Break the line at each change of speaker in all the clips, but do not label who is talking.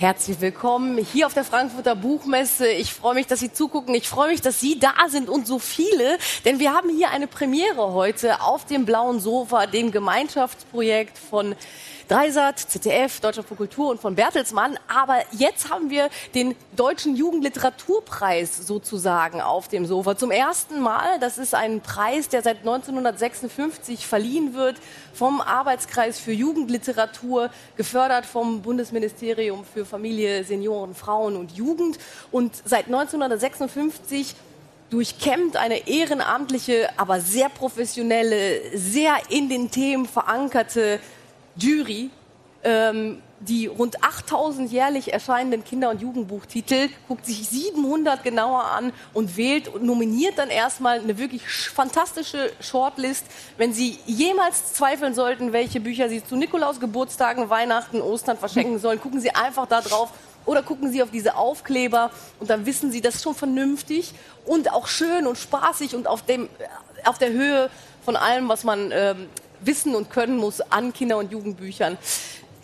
Herzlich willkommen hier auf der Frankfurter Buchmesse. Ich freue mich, dass Sie zugucken. Ich freue mich, dass Sie da sind und so viele, denn wir haben hier eine Premiere heute auf dem blauen Sofa, dem Gemeinschaftsprojekt von Dreisat, ZDF, Deutschland Kultur und von Bertelsmann. Aber jetzt haben wir den Deutschen Jugendliteraturpreis sozusagen auf dem Sofa. Zum ersten Mal. Das ist ein Preis, der seit 1956 verliehen wird vom Arbeitskreis für Jugendliteratur, gefördert vom Bundesministerium für Familie, Senioren, Frauen und Jugend. Und seit 1956 durchkämmt eine ehrenamtliche, aber sehr professionelle, sehr in den Themen verankerte Jury ähm, die rund 8000 jährlich erscheinenden Kinder- und Jugendbuchtitel, guckt sich 700 genauer an und wählt und nominiert dann erstmal eine wirklich fantastische Shortlist. Wenn Sie jemals zweifeln sollten, welche Bücher Sie zu Nikolaus, Geburtstagen, Weihnachten, Ostern verschenken sollen, gucken Sie einfach da drauf oder gucken Sie auf diese Aufkleber und dann wissen Sie, das ist schon vernünftig und auch schön und spaßig und auf, dem, auf der Höhe von allem, was man ähm, wissen und können muss an Kinder- und Jugendbüchern.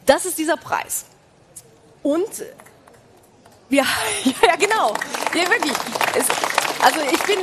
Das ist dieser Preis. Und ja, ja, genau. Ja, wirklich. Es, also ich bin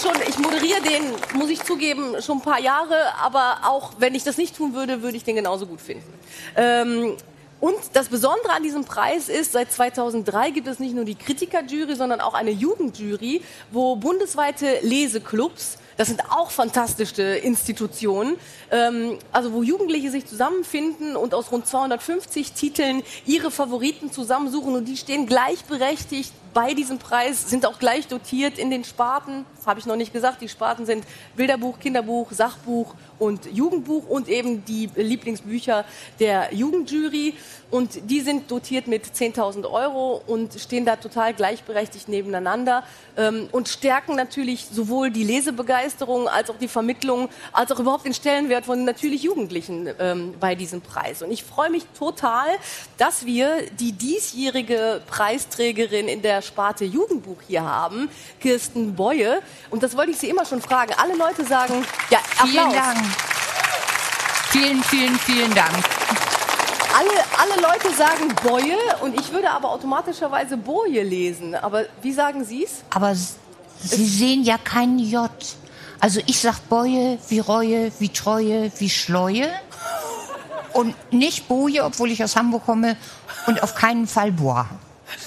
schon, ich moderiere den, muss ich zugeben, schon ein paar Jahre, aber auch wenn ich das nicht tun würde, würde ich den genauso gut finden. Ähm, und das Besondere an diesem Preis ist, seit 2003 gibt es nicht nur die Kritikerjury, sondern auch eine Jugendjury, wo bundesweite Leseclubs das sind auch fantastische Institutionen, ähm, also wo Jugendliche sich zusammenfinden und aus rund 250 Titeln ihre Favoriten zusammensuchen und die stehen gleichberechtigt bei diesem Preis, sind auch gleich dotiert in den Sparten. Das habe ich noch nicht gesagt. Die Sparten sind Bilderbuch, Kinderbuch, Sachbuch und Jugendbuch und eben die Lieblingsbücher der Jugendjury. Und die sind dotiert mit 10.000 Euro und stehen da total gleichberechtigt nebeneinander ähm, und stärken natürlich sowohl die Lesebegeisterung als auch die Vermittlung, als auch überhaupt den Stellenwert von natürlich Jugendlichen ähm, bei diesem Preis. Und ich freue mich total, dass wir die diesjährige Preisträgerin in der Sparte Jugendbuch hier haben, Kirsten Beue. Und das wollte ich Sie immer schon fragen. Alle Leute sagen, ja, Applaus.
Vielen Dank. Vielen, vielen, vielen Dank.
Alle, alle Leute sagen Boje und ich würde aber automatischerweise Boje lesen. Aber wie sagen Sie es?
Aber Sie sehen ja kein J. Also ich sag Boje wie Reue, wie Treue, wie Schleue. Und nicht Boje, obwohl ich aus Hamburg komme. Und auf keinen Fall Bois.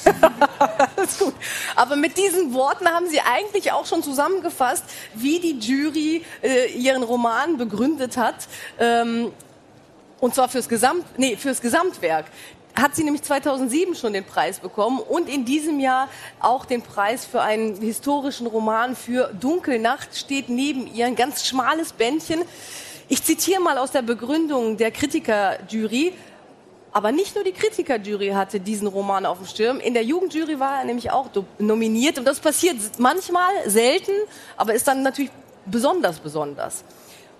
Aber mit diesen Worten haben Sie eigentlich auch schon zusammengefasst, wie die Jury äh, ihren Roman begründet hat. Ähm, und zwar fürs, Gesamt, nee, fürs Gesamtwerk. Hat sie nämlich 2007 schon den Preis bekommen und in diesem Jahr auch den Preis für einen historischen Roman für Dunkelnacht steht neben ihr ein ganz schmales Bändchen. Ich zitiere mal aus der Begründung der Kritikerjury. Aber nicht nur die Kritikerjury hatte diesen Roman auf dem Stirn. In der Jugendjury war er nämlich auch nominiert. Und das passiert manchmal, selten, aber ist dann natürlich besonders besonders.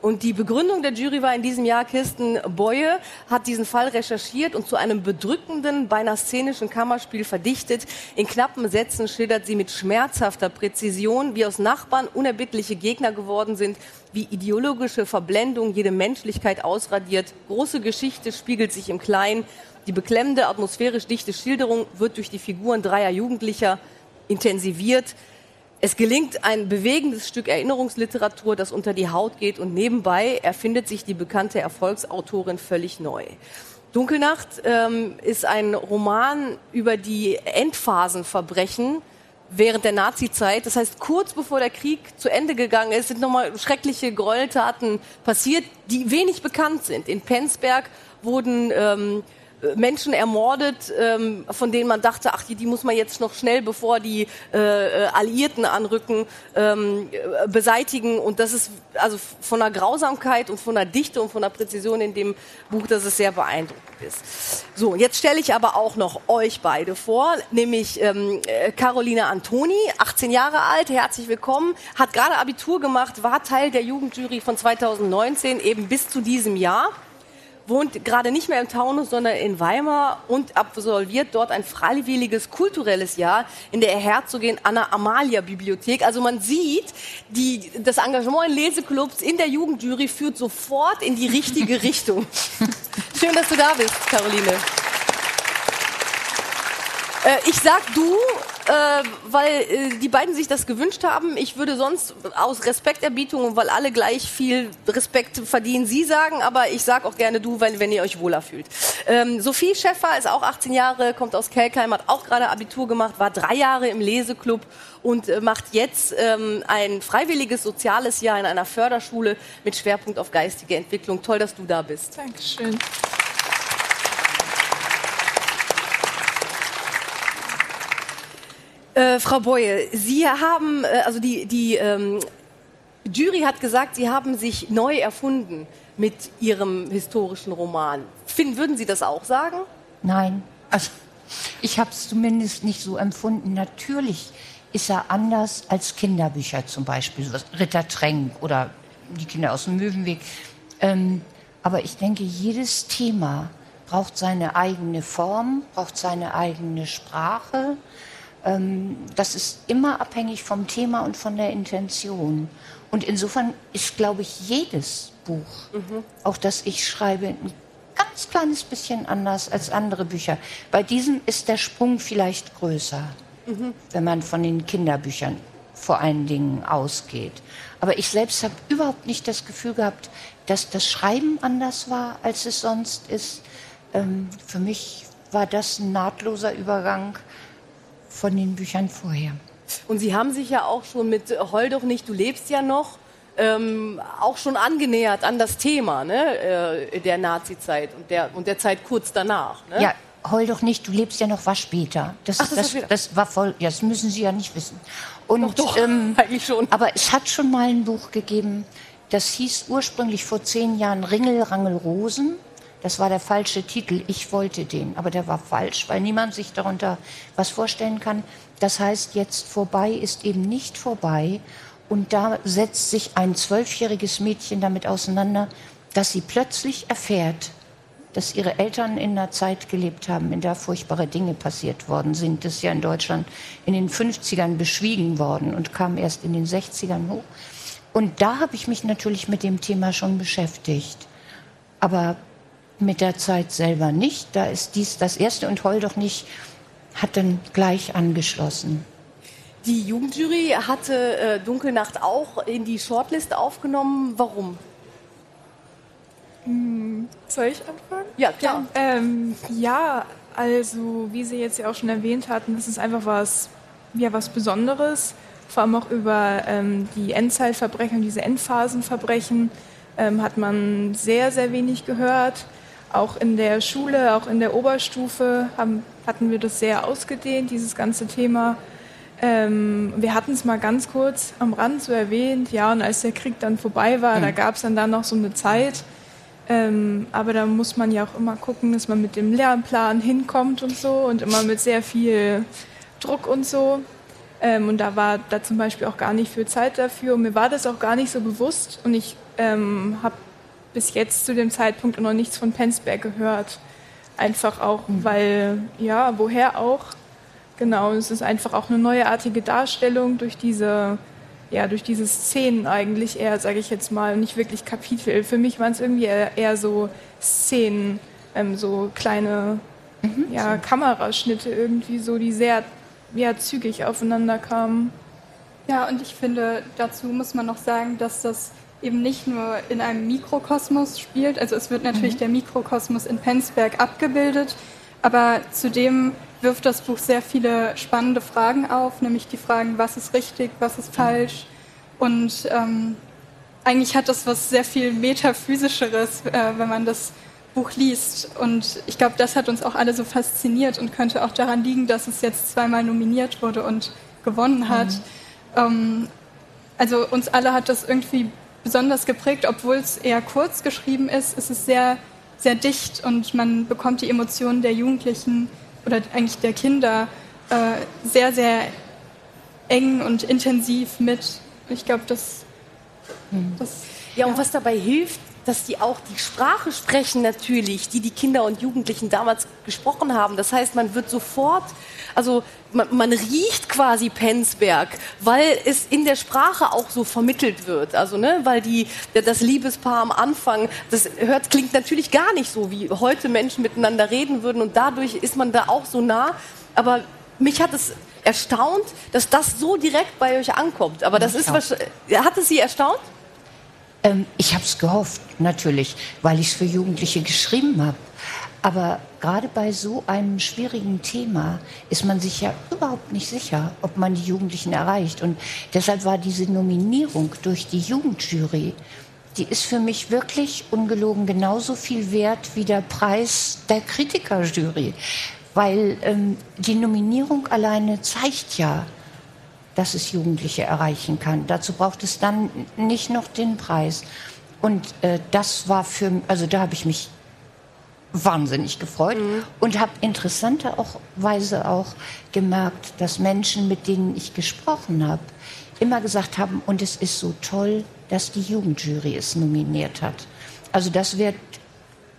Und die Begründung der Jury war in diesem Jahr, Kirsten Beue hat diesen Fall recherchiert und zu einem bedrückenden, beinahe szenischen Kammerspiel verdichtet. In knappen Sätzen schildert sie mit schmerzhafter Präzision, wie aus Nachbarn unerbittliche Gegner geworden sind, wie ideologische Verblendung jede Menschlichkeit ausradiert. Große Geschichte spiegelt sich im Kleinen. Die beklemmende, atmosphärisch dichte Schilderung wird durch die Figuren dreier Jugendlicher intensiviert. Es gelingt ein bewegendes Stück Erinnerungsliteratur, das unter die Haut geht und nebenbei erfindet sich die bekannte Erfolgsautorin völlig neu. Dunkelnacht ähm, ist ein Roman über die Endphasenverbrechen während der Nazizeit. Das heißt, kurz bevor der Krieg zu Ende gegangen ist, sind nochmal schreckliche Gräueltaten passiert, die wenig bekannt sind. In Penzberg wurden ähm, Menschen ermordet, ähm, von denen man dachte, ach, die, die muss man jetzt noch schnell, bevor die äh, äh, Alliierten anrücken, ähm, beseitigen. Und das ist also von der Grausamkeit und von der Dichte und von der Präzision in dem Buch, dass es sehr beeindruckend ist. So, jetzt stelle ich aber auch noch euch beide vor, nämlich ähm, äh, Caroline Antoni, 18 Jahre alt, herzlich willkommen, hat gerade Abitur gemacht, war Teil der Jugendjury von 2019, eben bis zu diesem Jahr wohnt gerade nicht mehr im Taunus, sondern in Weimar und absolviert dort ein freiwilliges kulturelles Jahr in der Herzogin Anna Amalia Bibliothek. Also man sieht, die, das Engagement in Leseclubs in der Jugendjury führt sofort in die richtige Richtung. Schön, dass du da bist, Caroline. Äh, ich sag du, äh, weil äh, die beiden sich das gewünscht haben. Ich würde sonst aus Respekterbietung und weil alle gleich viel Respekt verdienen, sie sagen, aber ich sag auch gerne du, wenn, wenn ihr euch wohler fühlt. Ähm, Sophie Schäffer ist auch 18 Jahre, kommt aus Kelkheim, hat auch gerade Abitur gemacht, war drei Jahre im Leseclub und äh, macht jetzt ähm, ein freiwilliges soziales Jahr in einer Förderschule mit Schwerpunkt auf geistige Entwicklung. Toll, dass du da bist.
Dankeschön.
Äh, Frau Boye, Sie haben, äh, also die, die ähm, Jury hat gesagt, Sie haben sich neu erfunden mit Ihrem historischen Roman. Finden, würden Sie das auch sagen?
Nein, also ich habe es zumindest nicht so empfunden. Natürlich ist er anders als Kinderbücher zum Beispiel, Ritter Tränk oder die Kinder aus dem Möwenweg. Ähm, aber ich denke, jedes Thema braucht seine eigene Form, braucht seine eigene Sprache. Ähm, das ist immer abhängig vom Thema und von der Intention. Und insofern ist, glaube ich, jedes Buch, mhm. auch das ich schreibe, ein ganz kleines bisschen anders als andere Bücher. Bei diesem ist der Sprung vielleicht größer, mhm. wenn man von den Kinderbüchern vor allen Dingen ausgeht. Aber ich selbst habe überhaupt nicht das Gefühl gehabt, dass das Schreiben anders war, als es sonst ist. Ähm, für mich war das ein nahtloser Übergang von den Büchern vorher.
Und Sie haben sich ja auch schon mit Heul doch nicht, du lebst ja noch, ähm, auch schon angenähert an das Thema ne, äh, der Nazi-Zeit und der, und der Zeit kurz danach. Ne?
Ja, Heul doch nicht, du lebst ja noch, war später. Das, Ach, das, das, das, war voll, das müssen Sie ja nicht wissen.
Und, doch, doch, ähm, eigentlich schon.
Aber es hat schon mal ein Buch gegeben, das hieß ursprünglich vor zehn Jahren Ringel, Rangel, Rosen. Das war der falsche Titel. Ich wollte den, aber der war falsch, weil niemand sich darunter was vorstellen kann. Das heißt, jetzt vorbei ist eben nicht vorbei. Und da setzt sich ein zwölfjähriges Mädchen damit auseinander, dass sie plötzlich erfährt, dass ihre Eltern in einer Zeit gelebt haben, in der furchtbare Dinge passiert worden sind. Das ist ja in Deutschland in den 50ern beschwiegen worden und kam erst in den 60ern hoch. Und da habe ich mich natürlich mit dem Thema schon beschäftigt. Aber mit der Zeit selber nicht. Da ist dies das erste und Heul doch nicht hat dann gleich angeschlossen.
Die Jugendjury hatte äh, Dunkelnacht auch in die Shortlist aufgenommen. Warum?
Hm, soll ich anfangen?
Ja, klar.
Ähm, ja, also wie Sie jetzt ja auch schon erwähnt hatten, das ist einfach was, ja, was Besonderes. Vor allem auch über ähm, die Endzeitverbrechen, diese Endphasenverbrechen ähm, hat man sehr, sehr wenig gehört. Auch in der Schule, auch in der Oberstufe haben, hatten wir das sehr ausgedehnt, dieses ganze Thema. Ähm, wir hatten es mal ganz kurz am Rand so erwähnt, ja, und als der Krieg dann vorbei war, mhm. da gab es dann da noch so eine Zeit. Ähm, aber da muss man ja auch immer gucken, dass man mit dem Lernplan hinkommt und so und immer mit sehr viel Druck und so. Ähm, und da war da zum Beispiel auch gar nicht viel Zeit dafür. Und mir war das auch gar nicht so bewusst. Und ich ähm, habe bis jetzt zu dem Zeitpunkt noch nichts von Penzberg gehört. Einfach auch, mhm. weil, ja, woher auch? Genau, es ist einfach auch eine neuartige Darstellung durch diese, ja, durch diese Szenen eigentlich eher, sage ich jetzt mal, nicht wirklich Kapitel. Für mich waren es irgendwie eher, eher, so Szenen, ähm, so kleine mhm. ja, Kameraschnitte irgendwie so, die sehr ja, zügig aufeinander kamen.
Ja, und ich finde, dazu muss man noch sagen, dass das eben nicht nur in einem Mikrokosmos spielt. Also es wird natürlich mhm. der Mikrokosmos in Penzberg abgebildet, aber zudem wirft das Buch sehr viele spannende Fragen auf, nämlich die Fragen, was ist richtig, was ist falsch. Und ähm, eigentlich hat das was sehr viel metaphysischeres, äh, wenn man das Buch liest. Und ich glaube, das hat uns auch alle so fasziniert und könnte auch daran liegen, dass es jetzt zweimal nominiert wurde und gewonnen hat. Mhm. Ähm, also uns alle hat das irgendwie besonders geprägt, obwohl es eher kurz geschrieben ist, ist es sehr, sehr dicht und man bekommt die Emotionen der Jugendlichen oder eigentlich der Kinder äh, sehr, sehr eng und intensiv mit. Ich glaube, das,
hm. das. Ja, und was dabei hilft, dass die auch die Sprache sprechen natürlich, die die Kinder und Jugendlichen damals gesprochen haben. Das heißt, man wird sofort, also man, man riecht quasi Penzberg, weil es in der Sprache auch so vermittelt wird. Also ne, weil die das Liebespaar am Anfang, das hört klingt natürlich gar nicht so, wie heute Menschen miteinander reden würden und dadurch ist man da auch so nah. Aber mich hat es erstaunt, dass das so direkt bei euch ankommt. Aber das ist. Hat es Sie erstaunt?
Ähm, ich habe es gehofft, natürlich, weil ich es für Jugendliche geschrieben habe. Aber gerade bei so einem schwierigen Thema ist man sich ja überhaupt nicht sicher, ob man die Jugendlichen erreicht. Und deshalb war diese Nominierung durch die Jugendjury, die ist für mich wirklich ungelogen genauso viel wert wie der Preis der Kritikerjury. Weil ähm, die Nominierung alleine zeigt ja, dass es Jugendliche erreichen kann. Dazu braucht es dann nicht noch den Preis. Und äh, das war für, also da habe ich mich wahnsinnig gefreut mhm. und habe interessanterweise auch gemerkt, dass Menschen, mit denen ich gesprochen habe, immer gesagt haben, und es ist so toll, dass die Jugendjury es nominiert hat. Also das wird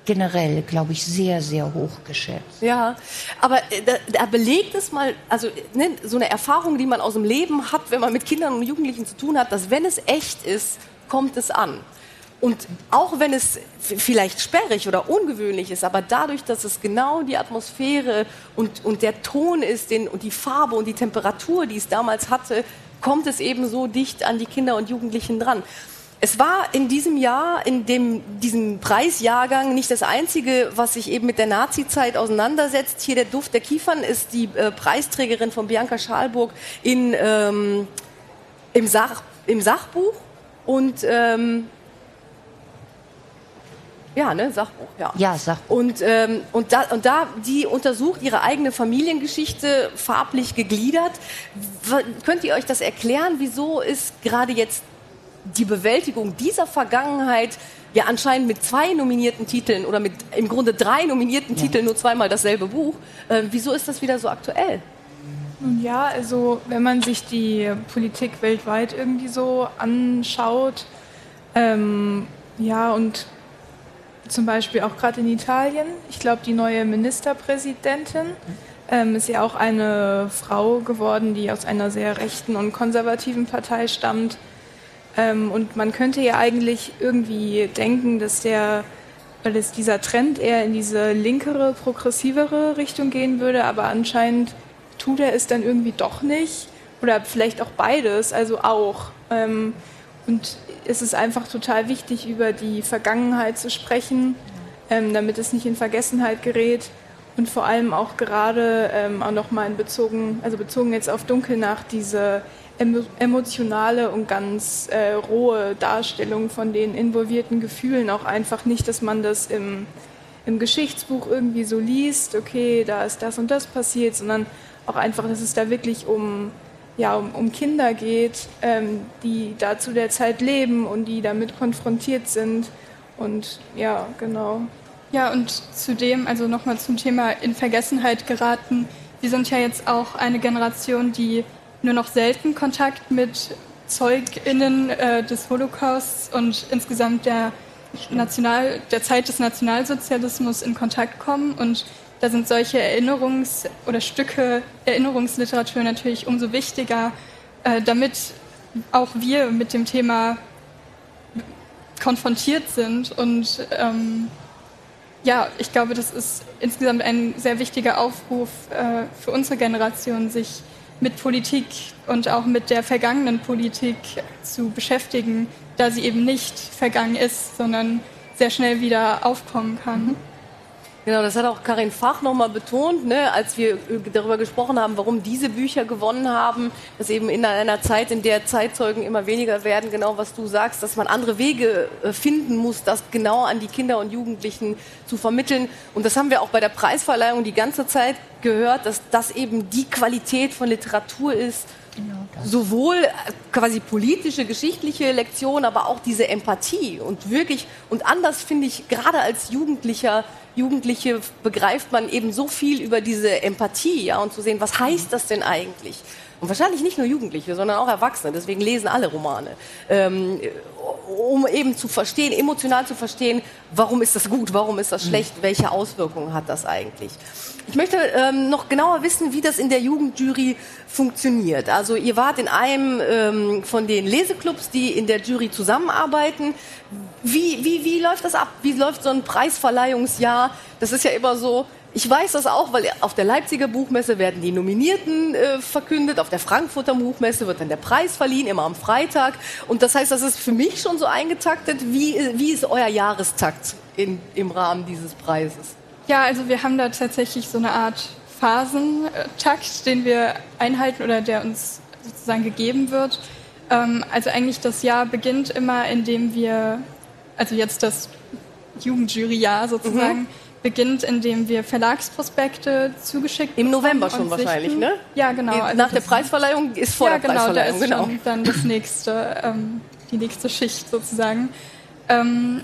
generell, glaube ich, sehr, sehr hoch geschätzt.
Ja, aber äh, da, da belegt es mal, also ne, so eine Erfahrung, die man aus dem Leben hat, wenn man mit Kindern und Jugendlichen zu tun hat, dass wenn es echt ist, kommt es an. Und auch wenn es vielleicht sperrig oder ungewöhnlich ist, aber dadurch, dass es genau die Atmosphäre und, und der Ton ist den, und die Farbe und die Temperatur, die es damals hatte, kommt es eben so dicht an die Kinder und Jugendlichen dran. Es war in diesem Jahr, in dem, diesem Preisjahrgang nicht das einzige, was sich eben mit der Nazi-Zeit auseinandersetzt. Hier der Duft der Kiefern ist die äh, Preisträgerin von Bianca Schalburg in, ähm, im, Sach, im Sachbuch und ähm, ja, ne, Sachbuch, ja.
Ja, Sachbuch.
Und, ähm, und, da, und da, die untersucht ihre eigene Familiengeschichte farblich gegliedert. W könnt ihr euch das erklären? Wieso ist gerade jetzt die Bewältigung dieser Vergangenheit ja anscheinend mit zwei nominierten Titeln oder mit im Grunde drei nominierten ja. Titeln nur zweimal dasselbe Buch. Äh, wieso ist das wieder so aktuell?
Ja, also wenn man sich die Politik weltweit irgendwie so anschaut, ähm, ja, und zum Beispiel auch gerade in Italien, ich glaube, die neue Ministerpräsidentin ähm, ist ja auch eine Frau geworden, die aus einer sehr rechten und konservativen Partei stammt. Ähm, und man könnte ja eigentlich irgendwie denken, dass der, weil es dieser Trend eher in diese linkere, progressivere Richtung gehen würde, aber anscheinend tut er es dann irgendwie doch nicht. Oder vielleicht auch beides, also auch. Ähm, und es ist einfach total wichtig, über die Vergangenheit zu sprechen, ähm, damit es nicht in Vergessenheit gerät. Und vor allem auch gerade ähm, auch nochmal bezogen, also bezogen jetzt auf Dunkelnacht, diese emotionale und ganz äh, rohe Darstellung von den involvierten Gefühlen auch einfach nicht, dass man das im, im Geschichtsbuch irgendwie so liest, okay, da ist das und das passiert, sondern auch einfach, dass es da wirklich um, ja, um, um Kinder geht, ähm, die da zu der Zeit leben und die damit konfrontiert sind. Und ja, genau.
Ja, und zudem, also nochmal zum Thema in Vergessenheit geraten. Wir sind ja jetzt auch eine Generation, die nur noch selten Kontakt mit ZeugInnen äh, des Holocausts und insgesamt der, National, der Zeit des Nationalsozialismus in Kontakt kommen. Und da sind solche Erinnerungs- oder Stücke Erinnerungsliteratur natürlich umso wichtiger, äh, damit auch wir mit dem Thema konfrontiert sind. Und ähm, ja, ich glaube, das ist insgesamt ein sehr wichtiger Aufruf äh, für unsere Generation, sich mit Politik und auch mit der vergangenen Politik zu beschäftigen, da sie eben nicht vergangen ist, sondern sehr schnell wieder aufkommen kann.
Genau, das hat auch Karin Fach nochmal betont, ne, als wir darüber gesprochen haben, warum diese Bücher gewonnen haben, dass eben in einer Zeit, in der Zeitzeugen immer weniger werden, genau was du sagst, dass man andere Wege äh, finden muss, das genau an die Kinder und Jugendlichen zu vermitteln. Und das haben wir auch bei der Preisverleihung die ganze Zeit gehört, dass das eben die Qualität von Literatur ist, Genau Sowohl äh, quasi politische, geschichtliche Lektionen, aber auch diese Empathie und wirklich und anders finde ich gerade als Jugendlicher Jugendliche begreift man eben so viel über diese Empathie, ja, und zu sehen, was heißt das denn eigentlich? Und wahrscheinlich nicht nur Jugendliche, sondern auch Erwachsene. Deswegen lesen alle Romane. Ähm, um eben zu verstehen, emotional zu verstehen, warum ist das gut, warum ist das schlecht, welche Auswirkungen hat das eigentlich. Ich möchte ähm, noch genauer wissen, wie das in der Jugendjury funktioniert. Also ihr wart in einem ähm, von den Leseclubs, die in der Jury zusammenarbeiten. Wie, wie, wie läuft das ab? Wie läuft so ein Preisverleihungsjahr? Das ist ja immer so, ich weiß das auch, weil auf der Leipziger Buchmesse werden die Nominierten äh, verkündet, auf der Frankfurter Buchmesse wird dann der Preis verliehen, immer am Freitag. Und das heißt, das ist für mich schon so eingetaktet. Wie, wie ist euer Jahrestakt in, im Rahmen dieses Preises?
Ja, also wir haben da tatsächlich so eine Art Phasentakt, den wir einhalten oder der uns sozusagen gegeben wird. Ähm, also eigentlich das Jahr beginnt immer, indem wir, also jetzt das Jugendjuryjahr sozusagen, mhm. beginnt, indem wir Verlagsprospekte zugeschickt
Im November schon wahrscheinlich, ne?
Ja, genau.
Also Nach der Preisverleihung ist vor
ja,
der Preisverleihung,
genau. Da ist genau. dann das nächste, ähm, die nächste Schicht sozusagen. Ähm,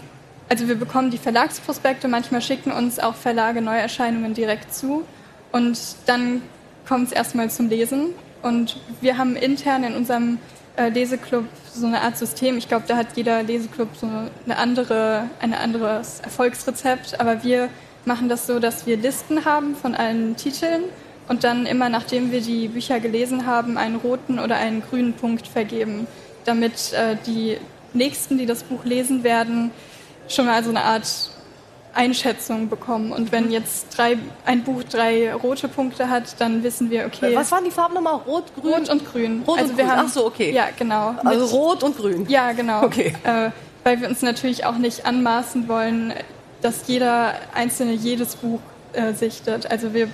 also wir bekommen die Verlagsprospekte, manchmal schicken uns auch Verlage Neuerscheinungen direkt zu und dann kommt es erstmal zum Lesen und wir haben intern in unserem äh, Leseclub so eine Art System. Ich glaube, da hat jeder Leseclub so eine andere, ein anderes Erfolgsrezept, aber wir machen das so, dass wir Listen haben von allen Titeln und dann immer, nachdem wir die Bücher gelesen haben, einen roten oder einen grünen Punkt vergeben, damit äh, die Nächsten, die das Buch lesen werden, schon mal so eine Art Einschätzung bekommen. Und wenn jetzt drei, ein Buch drei rote Punkte hat, dann wissen wir, okay.
Was waren die Farben nochmal? Rot, grün?
Rot und grün.
Rot also und wir grün. Haben, Ach so, okay.
Ja, genau.
Also mit, rot und grün.
Ja, genau.
Okay.
Äh, weil wir uns natürlich auch nicht anmaßen wollen, dass jeder Einzelne jedes Buch äh, sichtet. Also wir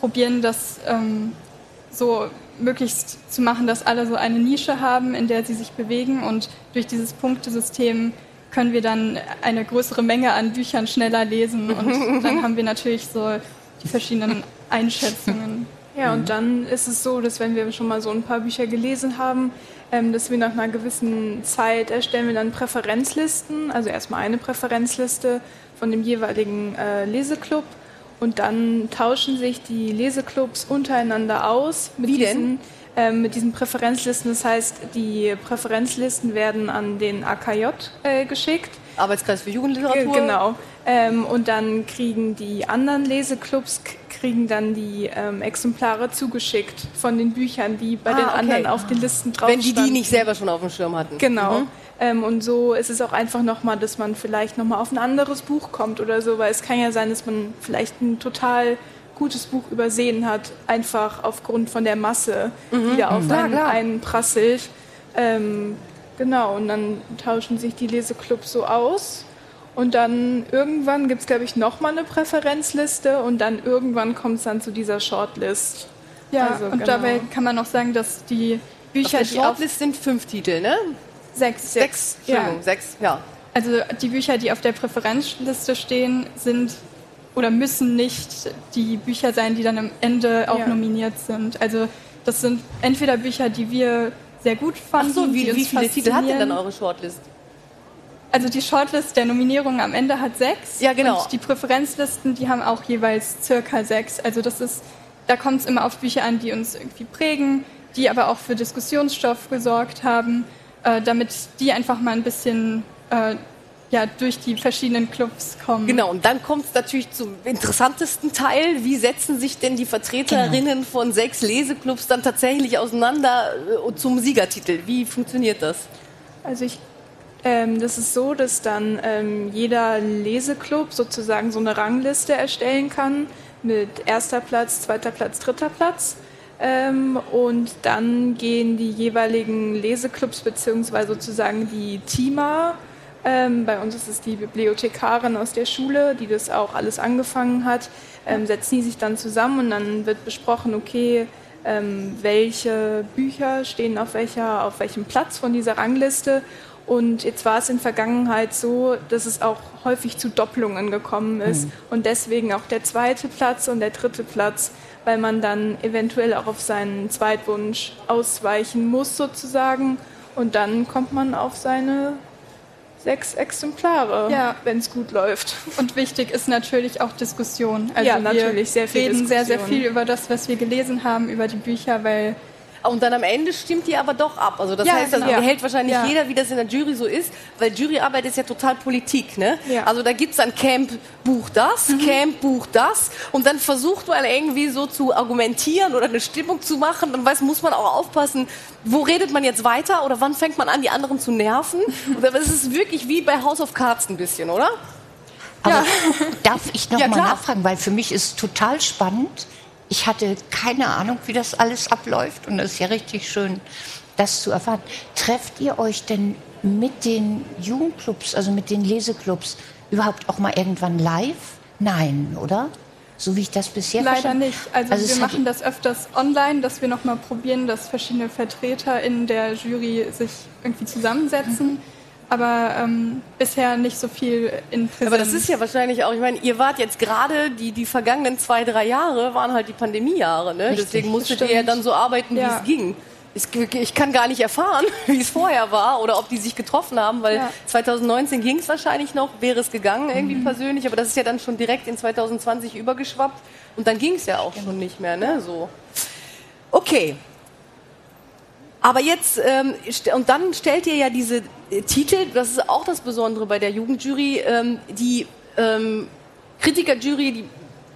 probieren das ähm, so möglichst zu machen, dass alle so eine Nische haben, in der sie sich bewegen und durch dieses Punktesystem können wir dann eine größere Menge an Büchern schneller lesen und dann haben wir natürlich so die verschiedenen Einschätzungen.
Ja, und dann ist es so, dass wenn wir schon mal so ein paar Bücher gelesen haben, ähm, dass wir nach einer gewissen Zeit erstellen wir dann Präferenzlisten, also erstmal eine Präferenzliste von dem jeweiligen äh, Leseclub und dann tauschen sich die Leseclubs untereinander aus.
Mit Wie diesen, denn?
Ähm, mit diesen Präferenzlisten. Das heißt, die Präferenzlisten werden an den AKJ äh, geschickt.
Arbeitskreis für Jugendliteratur.
Genau. Ähm, und dann kriegen die anderen Leseclubs kriegen dann die ähm, Exemplare zugeschickt von den Büchern, die bei ah, den okay. anderen auf den Listen drauf
Wenn die die nicht selber schon auf dem Schirm hatten.
Genau. Mhm. Ähm, und so ist es auch einfach nochmal, dass man vielleicht nochmal auf ein anderes Buch kommt oder so, weil es kann ja sein, dass man vielleicht ein total gutes Buch übersehen hat, einfach aufgrund von der Masse, mhm. die da auf mhm. einen, einen prasselt. Ähm, genau, und dann tauschen sich die Leseclubs so aus. Und dann irgendwann gibt es, glaube ich, nochmal eine Präferenzliste und dann irgendwann kommt es dann zu dieser Shortlist.
Ja, also, und genau. dabei kann man noch sagen, dass die Bücher,
auf der Shortlist sind fünf Titel, ne?
Sechs.
Sechs, ja. sechs, ja.
Also die Bücher, die auf der Präferenzliste stehen, sind oder müssen nicht die Bücher sein, die dann am Ende auch ja. nominiert sind. Also das sind entweder Bücher, die wir sehr gut fanden. Ach
so, wie, wie viele Titel hat denn dann eure Shortlist?
Also die Shortlist der Nominierungen am Ende hat sechs.
Ja, genau.
Und die Präferenzlisten, die haben auch jeweils circa sechs. Also das ist, da kommt es immer auf Bücher an, die uns irgendwie prägen, die aber auch für Diskussionsstoff gesorgt haben, äh, damit die einfach mal ein bisschen äh, ja, durch die verschiedenen Clubs kommen.
Genau, und dann kommt es natürlich zum interessantesten Teil. Wie setzen sich denn die Vertreterinnen genau. von sechs Leseclubs dann tatsächlich auseinander äh, zum Siegertitel? Wie funktioniert das?
Also ich, ähm, das ist so, dass dann ähm, jeder Leseclub sozusagen so eine Rangliste erstellen kann mit erster Platz, zweiter Platz, dritter Platz. Ähm, und dann gehen die jeweiligen Leseclubs beziehungsweise sozusagen die Teamer ähm, bei uns ist es die Bibliothekarin aus der Schule, die das auch alles angefangen hat. Ähm, setzen die sich dann zusammen und dann wird besprochen, okay, ähm, welche Bücher stehen auf, welcher, auf welchem Platz von dieser Rangliste. Und jetzt war es in Vergangenheit so, dass es auch häufig zu Doppelungen gekommen ist. Mhm. Und deswegen auch der zweite Platz und der dritte Platz, weil man dann eventuell auch auf seinen Zweitwunsch ausweichen muss sozusagen. Und dann kommt man auf seine sechs Exemplare,
ja.
wenn es gut läuft.
Und wichtig ist natürlich auch Diskussion.
Also ja, natürlich, sehr viel
reden sehr, sehr viel über das, was wir gelesen haben, über die Bücher, weil
und dann am Ende stimmt die aber doch ab. Also das
Ja,
heißt, das
genau.
behält wahrscheinlich
Ja.
jeder, wie das in der Jury so ist, weil Juryarbeit ist ja total Politik. Ne?
Ja.
Also da gibt's dann Camp Buch das, Camp Buch das und dann versucht man irgendwie so zu argumentieren oder eine Stimmung zu machen. Dann weiß, muss man auch aufpassen, wo redet man jetzt weiter oder wann fängt man an, die anderen zu nerven. Und es ist wirklich wie bei House of Cards ein bisschen, oder?
Aber darf ich noch
Ja,
mal
klar.
nachfragen, weil für mich ist total spannend. Ich hatte keine Ahnung, wie das alles abläuft und es ist ja richtig schön, das zu erfahren. Trefft ihr euch denn mit den Jugendclubs, also mit den Leseclubs, überhaupt auch mal irgendwann live? Nein, oder? So wie ich das bisher
Leider
verstanden
nicht. Also,
es
wir machen das öfters online, dass wir nochmal probieren, dass verschiedene Vertreter in der Jury sich irgendwie zusammensetzen. Aber ähm, bisher nicht so viel in Präsenz.
Aber das ist ja wahrscheinlich auch, ich meine, ihr wart jetzt gerade, die, die vergangenen zwei, drei Jahre waren halt die Pandemiejahre, ne?
Richtig,
Deswegen musstet ihr ja dann so arbeiten, wie
Ja.
es ging. Ich, ich kann gar nicht erfahren, wie es vorher war oder ob die sich getroffen haben, weil
Ja.
2019 ging es wahrscheinlich noch, wäre es gegangen irgendwie
Mhm.
persönlich, aber das ist ja dann schon direkt in 2020 übergeschwappt und dann ging es ja auch schon nicht mehr, ne? So. Okay, aber jetzt, ähm, und dann stellt ihr ja diese Titel, das ist auch das Besondere bei der Jugendjury, ähm, die ähm, Kritikerjury, die,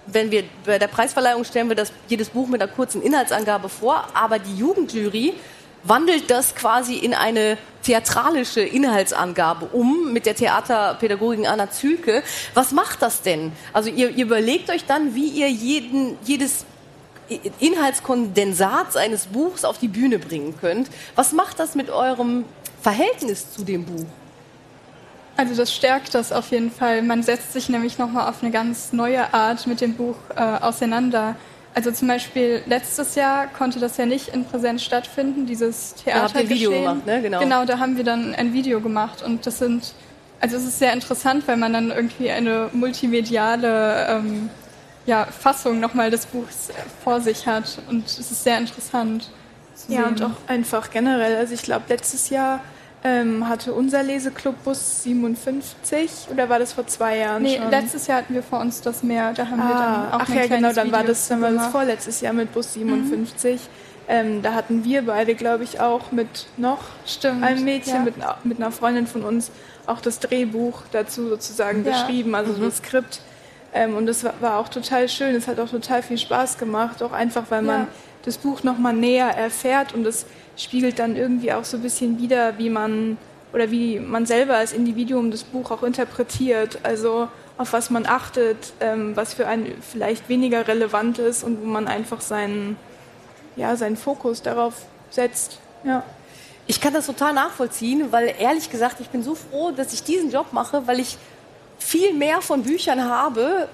wenn wir bei der Preisverleihung stellen wir das, jedes Buch mit einer kurzen Inhaltsangabe vor, aber die Jugendjury wandelt das quasi in eine theatralische Inhaltsangabe um mit der Theaterpädagogin Anna Zülke. Was macht das denn? Also ihr, ihr überlegt euch dann, wie ihr jeden, jedes Inhaltskondensats eines Buchs auf die Bühne bringen könnt. Was macht das mit eurem Verhältnis zu dem Buch?
Also das stärkt das auf jeden Fall. Man setzt sich nämlich nochmal auf eine ganz neue Art mit dem Buch äh, auseinander. Also zum Beispiel letztes Jahr konnte das ja nicht in Präsenz stattfinden, dieses
Da habt ihr ein Video gemacht, ne? Genau.
Genau, da haben wir dann ein Video gemacht und das sind, also es ist sehr interessant, weil man dann irgendwie eine multimediale ähm, ja, Fassung nochmal des Buchs äh, vor sich hat und es ist sehr interessant.
Ja, und auch einfach generell. Also ich glaube, letztes Jahr ähm, hatte unser Leseclub Bus 57 oder war das vor zwei Jahren
Nee,
schon?
letztes Jahr hatten wir vor uns das Meer, da haben wir dann
Ah,
auch
ach
ein
ja, genau, dann war
Video
das, dann war das vorletztes Jahr mit Bus 57. Ähm, da hatten wir beide, glaube ich, auch mit noch
Stimmt,
einem Mädchen,
ja.
mit, einer- mit einer Freundin von uns, auch das Drehbuch dazu sozusagen
Ja.
geschrieben, also so das Skript. Ähm, und das war, war auch total schön. Es hat auch total viel Spaß gemacht, auch einfach, weil man
Ja.
Das Buch nochmal näher erfährt und es spiegelt dann irgendwie auch so ein bisschen wider, wie man oder wie man selber als Individuum das Buch auch interpretiert. Also auf was man achtet, ähm, was für einen vielleicht weniger relevant ist und wo man einfach seinen, ja, seinen Fokus darauf setzt. Ja.
Ich kann das total nachvollziehen, weil ehrlich gesagt, ich bin so froh, dass ich diesen Job mache, weil ich viel mehr von Büchern habe,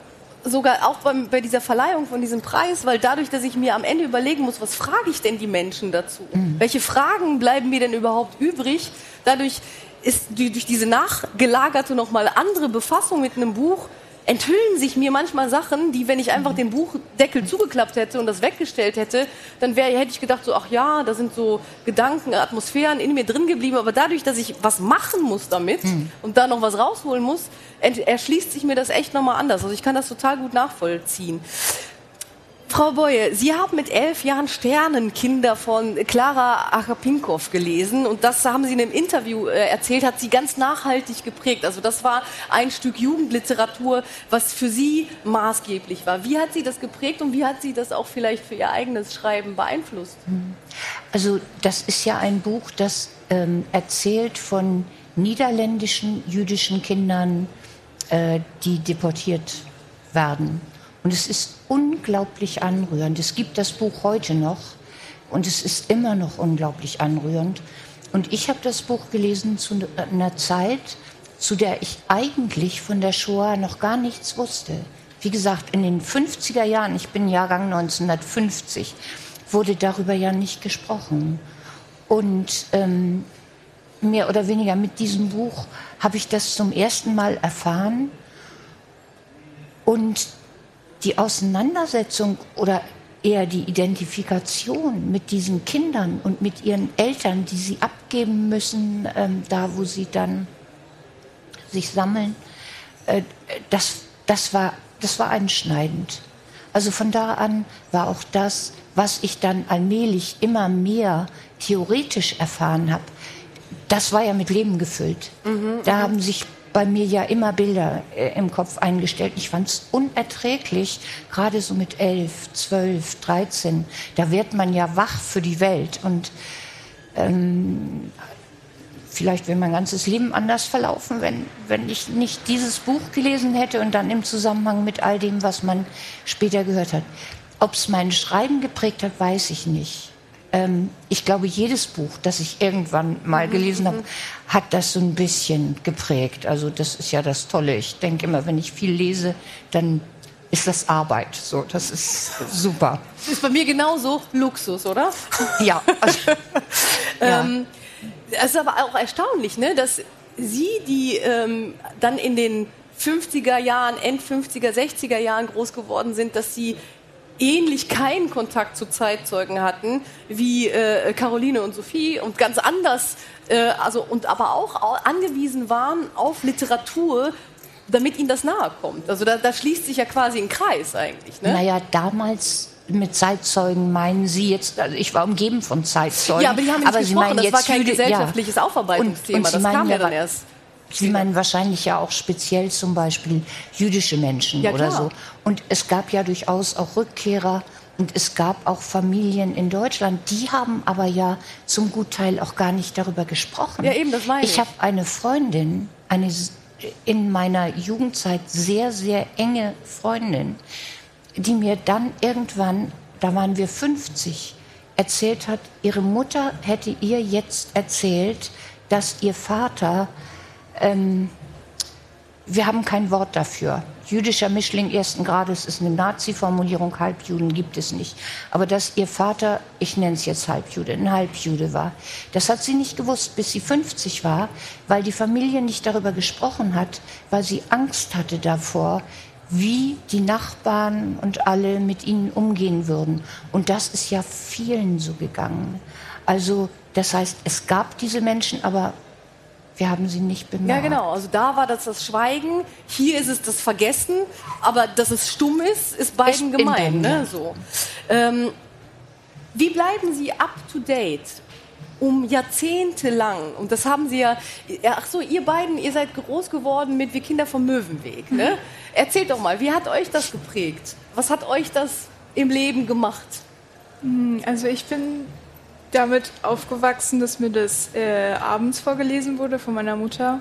sogar auch beim, bei dieser Verleihung von diesem Preis, weil dadurch, dass ich mir am Ende überlegen muss, was frage ich denn die Menschen dazu? Welche Fragen bleiben mir denn überhaupt übrig? Dadurch ist die, durch diese nachgelagerte nochmal andere Befassung mit einem Buch enthüllen sich mir manchmal Sachen, die, wenn ich einfach den Buchdeckel zugeklappt hätte und das weggestellt hätte, dann wär, hätte ich gedacht, so, ach ja, da sind so Gedanken, Atmosphären in mir drin geblieben. Aber dadurch, dass ich was machen muss damit und da noch was rausholen muss, erschließt sich mir das echt nochmal anders. Also ich kann das total gut nachvollziehen. Frau Boye, Sie haben mit elf Jahren Sternenkinder von Clara Achapinkov gelesen und das haben Sie in einem Interview äh, erzählt, hat Sie ganz nachhaltig geprägt. Also das war ein Stück Jugendliteratur, was für Sie maßgeblich war. Wie hat Sie das geprägt und wie hat Sie das auch vielleicht für Ihr eigenes Schreiben beeinflusst?
Also das ist ja ein Buch, das ähm, erzählt von niederländischen jüdischen Kindern, äh, die deportiert werden. Und es ist unglaublich anrührend. Es gibt das Buch heute noch und es ist immer noch unglaublich anrührend. Und ich habe das Buch gelesen zu einer Zeit, zu der ich eigentlich von der Shoah noch gar nichts wusste. Wie gesagt, in den 50er Jahren, ich bin Jahrgang 1950, wurde darüber ja nicht gesprochen. Und ähm, mehr oder weniger mit diesem Buch habe ich das zum ersten Mal erfahren. Und die Auseinandersetzung oder eher die Identifikation mit diesen Kindern und mit ihren Eltern, die sie abgeben müssen, ähm, da wo sie dann sich sammeln, äh, das, das, war, das war einschneidend. Also von da an war auch das, was ich dann allmählich immer mehr theoretisch erfahren habe, das war ja mit Leben gefüllt. Mhm, da haben sich bei mir ja immer Bilder äh, im Kopf eingestellt. Ich fand es unerträglich, gerade so mit elf, zwölf, dreizehn. Da wird man ja wach für die Welt und ähm, vielleicht wäre mein ganzes Leben anders verlaufen, wenn, wenn ich nicht dieses Buch gelesen hätte und dann im Zusammenhang mit all dem, was man später gehört hat. Ob es mein Schreiben geprägt hat, weiß ich nicht. Ähm, ich glaube, jedes Buch, das ich irgendwann mal gelesen habe, hat das so ein bisschen geprägt. Also das ist ja das Tolle. Ich denke immer, wenn ich viel lese, dann ist das Arbeit. So, das ist super.
Das ist bei mir genauso Luxus, oder?
Ja. Also,
ja. Ähm, es ist aber auch erstaunlich, ne, dass Sie, die ähm, dann in den 50er Jahren, End 50er, 60er Jahren groß geworden sind, dass Sie ähnlich keinen Kontakt zu Zeitzeugen hatten wie äh, Caroline und Sophie und ganz anders, äh, also und aber auch angewiesen waren auf Literatur, damit ihnen das nahe kommt. Also da, da schließt sich ja quasi ein Kreis eigentlich. Ne?
Naja, damals mit Zeitzeugen meinen Sie jetzt, also ich war umgeben von Zeitzeugen.
Ja, aber die haben nicht aber gesprochen, Sie meinen das jetzt war kein gesellschaftliches ja. Aufarbeitungsthema, und, und das kam ja dann erst.
Sie meinen wahrscheinlich ja auch speziell zum Beispiel jüdische Menschen ja, oder so. Und es gab ja durchaus auch Rückkehrer und es gab auch Familien in Deutschland, die haben aber ja zum Gutteil auch gar nicht darüber gesprochen.
Ja, eben, das meine
ich. Ich habe eine Freundin, eine in meiner Jugendzeit sehr, sehr enge Freundin, die mir dann irgendwann, da waren wir 50, erzählt hat, ihre Mutter hätte ihr jetzt erzählt, dass ihr Vater ähm, wir haben kein Wort dafür. Jüdischer Mischling ersten Grades ist eine Nazi-Formulierung, Halbjuden gibt es nicht. Aber dass ihr Vater, ich nenne es jetzt Halbjude, ein Halbjude war, das hat sie nicht gewusst, bis sie 50 war, weil die Familie nicht darüber gesprochen hat, weil sie Angst hatte davor, wie die Nachbarn und alle mit ihnen umgehen würden. Und das ist ja vielen so gegangen. Also das heißt, es gab diese Menschen, aber wir haben sie nicht bemerkt.
Ja, genau. Also da war das das Schweigen, hier ist es das Vergessen, aber dass es stumm ist, ist beiden ist gemein. Ne? So. Ähm, wie bleiben Sie up to date? Um Jahrzehnte lang, und das haben Sie ja, ach so, ihr beiden, ihr seid groß geworden mit Wir Kinder vom Möwenweg. Ne? Mhm. Erzählt doch mal, wie hat euch das geprägt? Was hat euch das im Leben gemacht?
Hm, also ich bin damit aufgewachsen, dass mir das äh, abends vorgelesen wurde von meiner Mutter.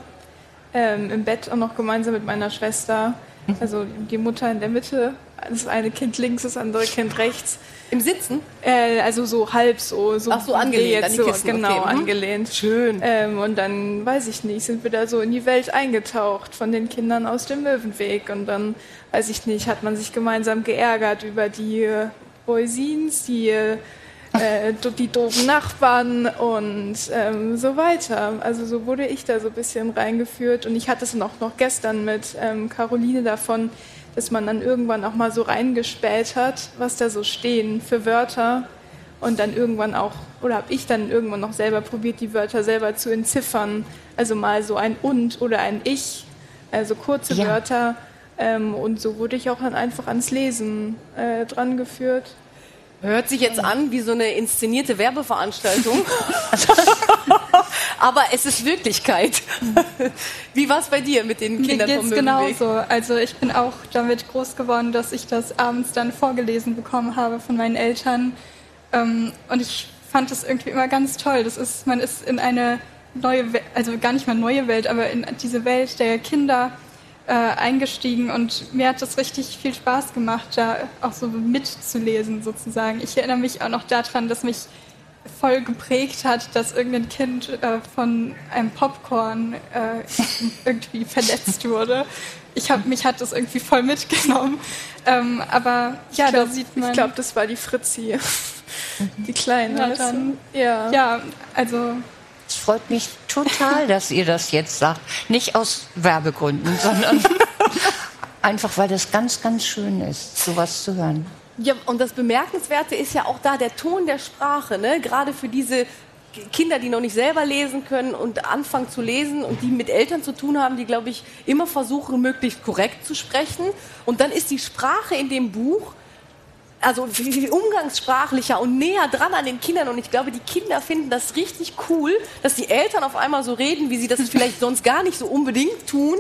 Ähm, Im Bett auch noch gemeinsam mit meiner Schwester. Mhm. Also die Mutter in der Mitte, das eine Kind links, das andere Kind rechts.
Im Sitzen?
Äh, also so halb so. so
Ach so, angelehnt
jetzt, an die Kisten. So, genau, okay. Mhm. angelehnt.
Schön.
Ähm, und dann, weiß ich nicht, sind wir da so in die Welt eingetaucht von den Kindern aus dem Möwenweg. Und dann, weiß ich nicht, hat man sich gemeinsam geärgert über die äh, Boisins, die... Äh, äh, die doofen Nachbarn und ähm, so weiter. Also so wurde ich da so ein bisschen reingeführt und ich hatte es auch noch gestern mit ähm, Caroline davon, dass man dann irgendwann auch mal so reingespäht hat, was da so stehen für Wörter und dann irgendwann auch, oder habe ich dann irgendwann noch selber probiert, die Wörter selber zu entziffern. Also mal so ein und oder ein ich, also kurze ja. Wörter. Ähm, und so wurde ich auch dann einfach ans Lesen äh, dran geführt.
Hört sich jetzt an wie so eine inszenierte Werbeveranstaltung. Aber es ist Wirklichkeit. Wie war es bei dir mit den Kindern
Mir geht's vom genauso. Also ich bin auch damit groß geworden, dass ich das abends dann vorgelesen bekommen habe von meinen Eltern. Ähm, und ich fand das irgendwie immer ganz toll. Das ist, man ist in eine neue, Welt, also gar nicht mal neue Welt, aber in diese Welt der Kinder äh, eingestiegen und mir hat das richtig viel Spaß gemacht, da auch so mitzulesen sozusagen. Ich erinnere mich auch noch daran, dass mich voll geprägt hat, dass irgendein Kind äh, von einem Popcorn äh, irgendwie verletzt wurde. Ich hab, mich hat das irgendwie voll mitgenommen. Ähm, aber ja, glaub, da sieht man.
Ich glaube, das war die Fritzi. die Kleine.
Ja, dann, ja. ja, also
freut mich total, dass ihr das jetzt sagt. Nicht aus Werbegründen, sondern einfach, weil das ganz, ganz schön ist, sowas zu hören.
Ja, und das Bemerkenswerte ist ja auch da der Ton der Sprache, ne? gerade für diese Kinder, die noch nicht selber lesen können und anfangen zu lesen und die mit Eltern zu tun haben, die, glaube ich, immer versuchen, möglichst korrekt zu sprechen. Und dann ist die Sprache in dem Buch also viel, viel umgangssprachlicher und näher dran an den Kindern. Und ich glaube, die Kinder finden das richtig cool, dass die Eltern auf einmal so reden, wie sie das vielleicht sonst gar nicht so unbedingt tun.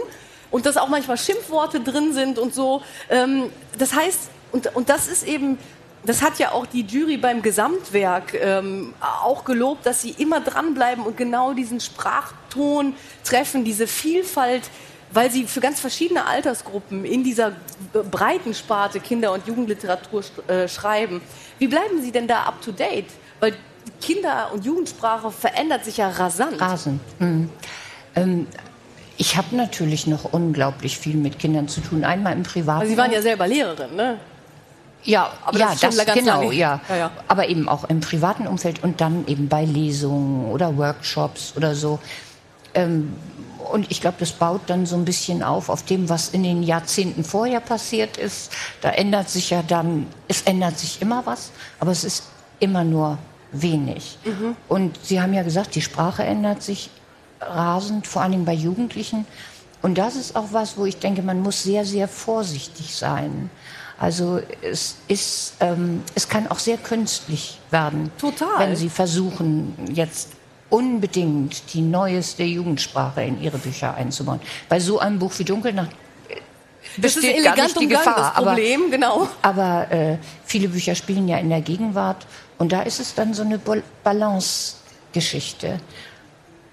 Und dass auch manchmal Schimpfworte drin sind und so. Ähm, das heißt, und, und das ist eben das hat ja auch die Jury beim Gesamtwerk ähm, auch gelobt, dass sie immer dranbleiben und genau diesen Sprachton treffen, diese Vielfalt, weil sie für ganz verschiedene Altersgruppen in dieser breiten Sparte Kinder- und Jugendliteratur äh, schreiben. Wie bleiben Sie denn da up to date? Weil Kinder- und Jugendsprache verändert sich ja rasant.
Rasend. Mhm. Ähm, ich habe natürlich noch unglaublich viel mit Kindern zu tun. Einmal im Privaten.
Also Sie waren ja selber Lehrerin, ne?
Ja, aber ja, das, das genau, ja. Ja, ja. Aber eben auch im privaten Umfeld und dann eben bei Lesungen oder Workshops oder so. Ähm, und ich glaube, das baut dann so ein bisschen auf auf dem, was in den Jahrzehnten vorher passiert ist. Da ändert sich ja dann, es ändert sich immer was, aber es ist immer nur wenig. Mhm. Und Sie haben ja gesagt, die Sprache ändert sich rasend, vor allen Dingen bei Jugendlichen. Und das ist auch was, wo ich denke, man muss sehr, sehr vorsichtig sein. Also es ist, ähm, es kann auch sehr künstlich werden,
Total.
wenn Sie versuchen jetzt unbedingt die neueste Jugendsprache in Ihre Bücher einzubauen. Bei so einem Buch wie Dunkelnacht äh, besteht gar nicht die Gefahr.
Das Problem,
aber,
genau.
Aber äh, viele Bücher spielen ja in der Gegenwart und da ist es dann so eine Balance-Geschichte.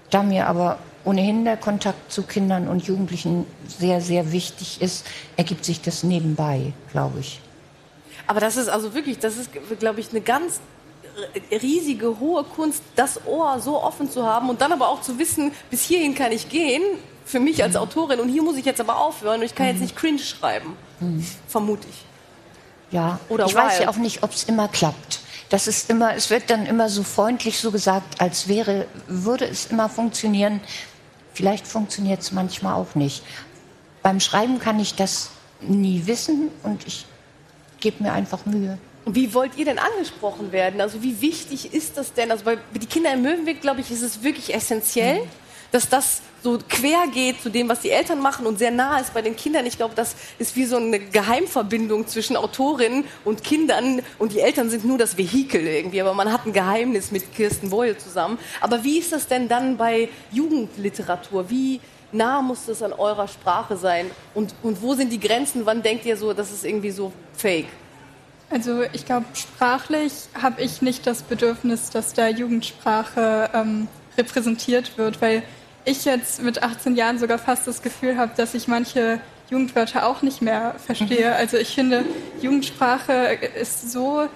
Da mir aber ohnehin der Kontakt zu Kindern und Jugendlichen sehr, sehr wichtig ist, ergibt sich das nebenbei, glaube ich.
Aber das ist also wirklich, das ist, glaube ich, eine ganz riesige, hohe Kunst, das Ohr so offen zu haben und dann aber auch zu wissen, bis hierhin kann ich gehen, für mich als. Autorin, und hier muss ich jetzt aber aufhören und ich kann jetzt mhm. nicht cringe schreiben, mhm. vermute ich.
Ja, Oder ich wild. weiß ja auch nicht, ob es immer klappt. Das ist immer, es wird dann immer so freundlich so gesagt, als wäre, würde es immer funktionieren. Vielleicht funktioniert es manchmal auch nicht. Beim Schreiben kann ich das nie wissen und ich gebe mir einfach Mühe.
Und wie wollt ihr denn angesprochen werden? Also wie wichtig ist das denn? Also bei die Kinder im Möwenweg, glaube ich, ist es wirklich essentiell, dass das so quer geht zu dem, was die Eltern machen und sehr nah ist bei den Kindern. Ich glaube, das ist wie so eine Geheimverbindung zwischen Autorinnen und Kindern und die Eltern sind nur das Vehikel irgendwie, aber man hat ein Geheimnis mit Kirsten Boyle zusammen. Aber wie ist das denn dann bei Jugendliteratur? Wie nah muss das an eurer Sprache sein? Und, und wo sind die Grenzen? Wann denkt ihr so, das ist irgendwie so fake?
Also ich glaube, sprachlich habe ich nicht das Bedürfnis, dass da Jugendsprache ähm, repräsentiert wird, weil ich jetzt mit 18 Jahren sogar fast das Gefühl habe, dass ich manche Jugendwörter auch nicht mehr verstehe. Mhm. Also ich finde, Jugendsprache ist so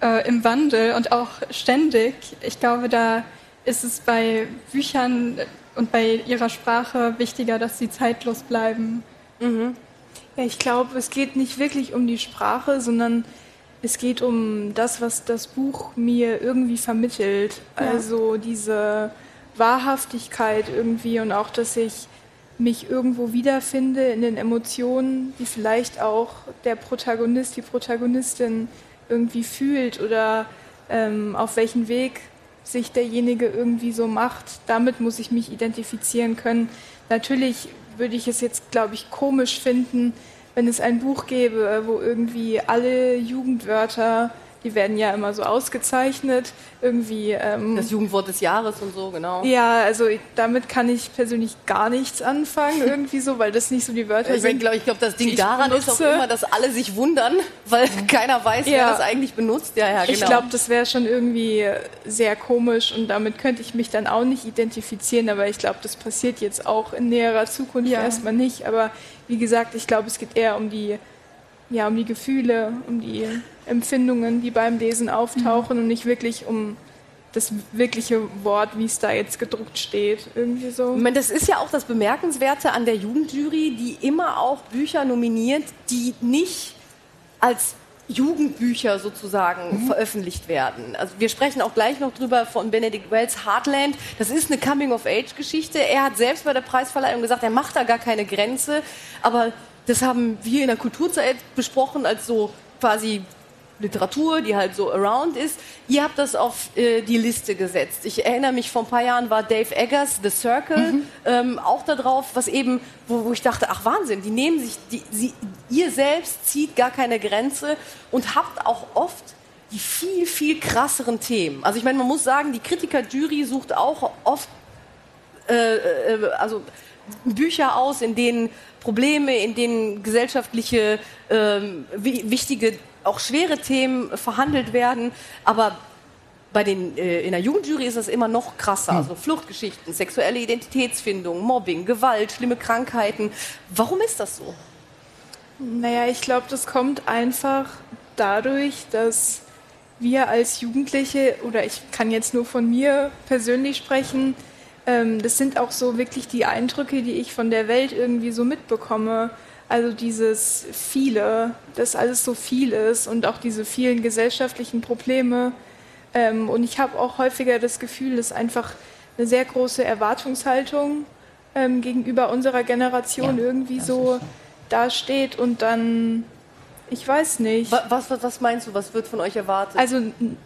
äh, im Wandel und auch ständig. Ich glaube, da ist es bei Büchern und bei ihrer Sprache wichtiger, dass sie zeitlos bleiben.
Mhm. Ja, ich glaube, es geht nicht wirklich um die Sprache, sondern es geht um das, was das Buch mir irgendwie vermittelt. Ja. Also diese Wahrhaftigkeit irgendwie und auch, dass ich mich irgendwo wiederfinde in den Emotionen, die vielleicht auch der Protagonist, die Protagonistin irgendwie fühlt oder ähm, auf welchen Weg sich derjenige irgendwie so macht. Damit muss ich mich identifizieren können. Natürlich würde ich es jetzt, glaube ich, komisch finden, wenn es ein Buch gäbe, wo irgendwie alle Jugendwörter die werden ja immer so ausgezeichnet. Irgendwie.
Ähm, das Jugendwort des Jahres und so, genau.
Ja, also ich, damit kann ich persönlich gar nichts anfangen, irgendwie so, weil das nicht so die Wörter
ich
sind.
Glaub, ich glaube, das Ding daran benutze. ist auch immer, dass alle sich wundern, weil keiner weiß, ja. wer das eigentlich benutzt. Ja, ja,
genau. Ich glaube, das wäre schon irgendwie sehr komisch und damit könnte ich mich dann auch nicht identifizieren, aber ich glaube, das passiert jetzt auch in näherer Zukunft ja. erstmal nicht. Aber wie gesagt, ich glaube, es geht eher um die ja, um die Gefühle, um die Empfindungen, die beim Lesen auftauchen mhm. und nicht wirklich um das wirkliche Wort, wie es da jetzt gedruckt steht, irgendwie so.
Ich meine, das ist ja auch das Bemerkenswerte an der Jugendjury, die immer auch Bücher nominiert, die nicht als Jugendbücher sozusagen mhm. veröffentlicht werden. Also wir sprechen auch gleich noch drüber von Benedict Wells Heartland. Das ist eine Coming-of-Age-Geschichte. Er hat selbst bei der Preisverleihung gesagt, er macht da gar keine Grenze, aber das haben wir in der Kulturzeit besprochen als so quasi Literatur, die halt so around ist. Ihr habt das auf äh, die Liste gesetzt. Ich erinnere mich, vor ein paar Jahren war Dave Eggers, The Circle, mhm. ähm, auch da drauf, was eben, wo, wo, ich dachte, ach Wahnsinn, die nehmen sich, die, sie, ihr selbst zieht gar keine Grenze und habt auch oft die viel, viel krasseren Themen. Also ich meine, man muss sagen, die Kritiker-Jury sucht auch oft äh, äh, also Bücher aus, in denen Probleme, in denen gesellschaftliche, ähm, wichtige, auch schwere Themen verhandelt werden. Aber bei den, äh, in der Jugendjury ist das immer noch krasser. Hm. Also Fluchtgeschichten, sexuelle Identitätsfindung, Mobbing, Gewalt, schlimme Krankheiten. Warum ist das so?
Naja, ich glaube, das kommt einfach dadurch, dass wir als Jugendliche, oder ich kann jetzt nur von mir persönlich sprechen, ähm, das sind auch so wirklich die Eindrücke, die ich von der Welt irgendwie so mitbekomme. Also dieses viele, dass alles so viel ist und auch diese vielen gesellschaftlichen Probleme. Ähm, und ich habe auch häufiger das Gefühl, dass einfach eine sehr große Erwartungshaltung ähm, gegenüber unserer Generation ja, irgendwie so dasteht und dann ich weiß nicht.
Was, was, was, meinst du, was wird von euch erwartet?
Also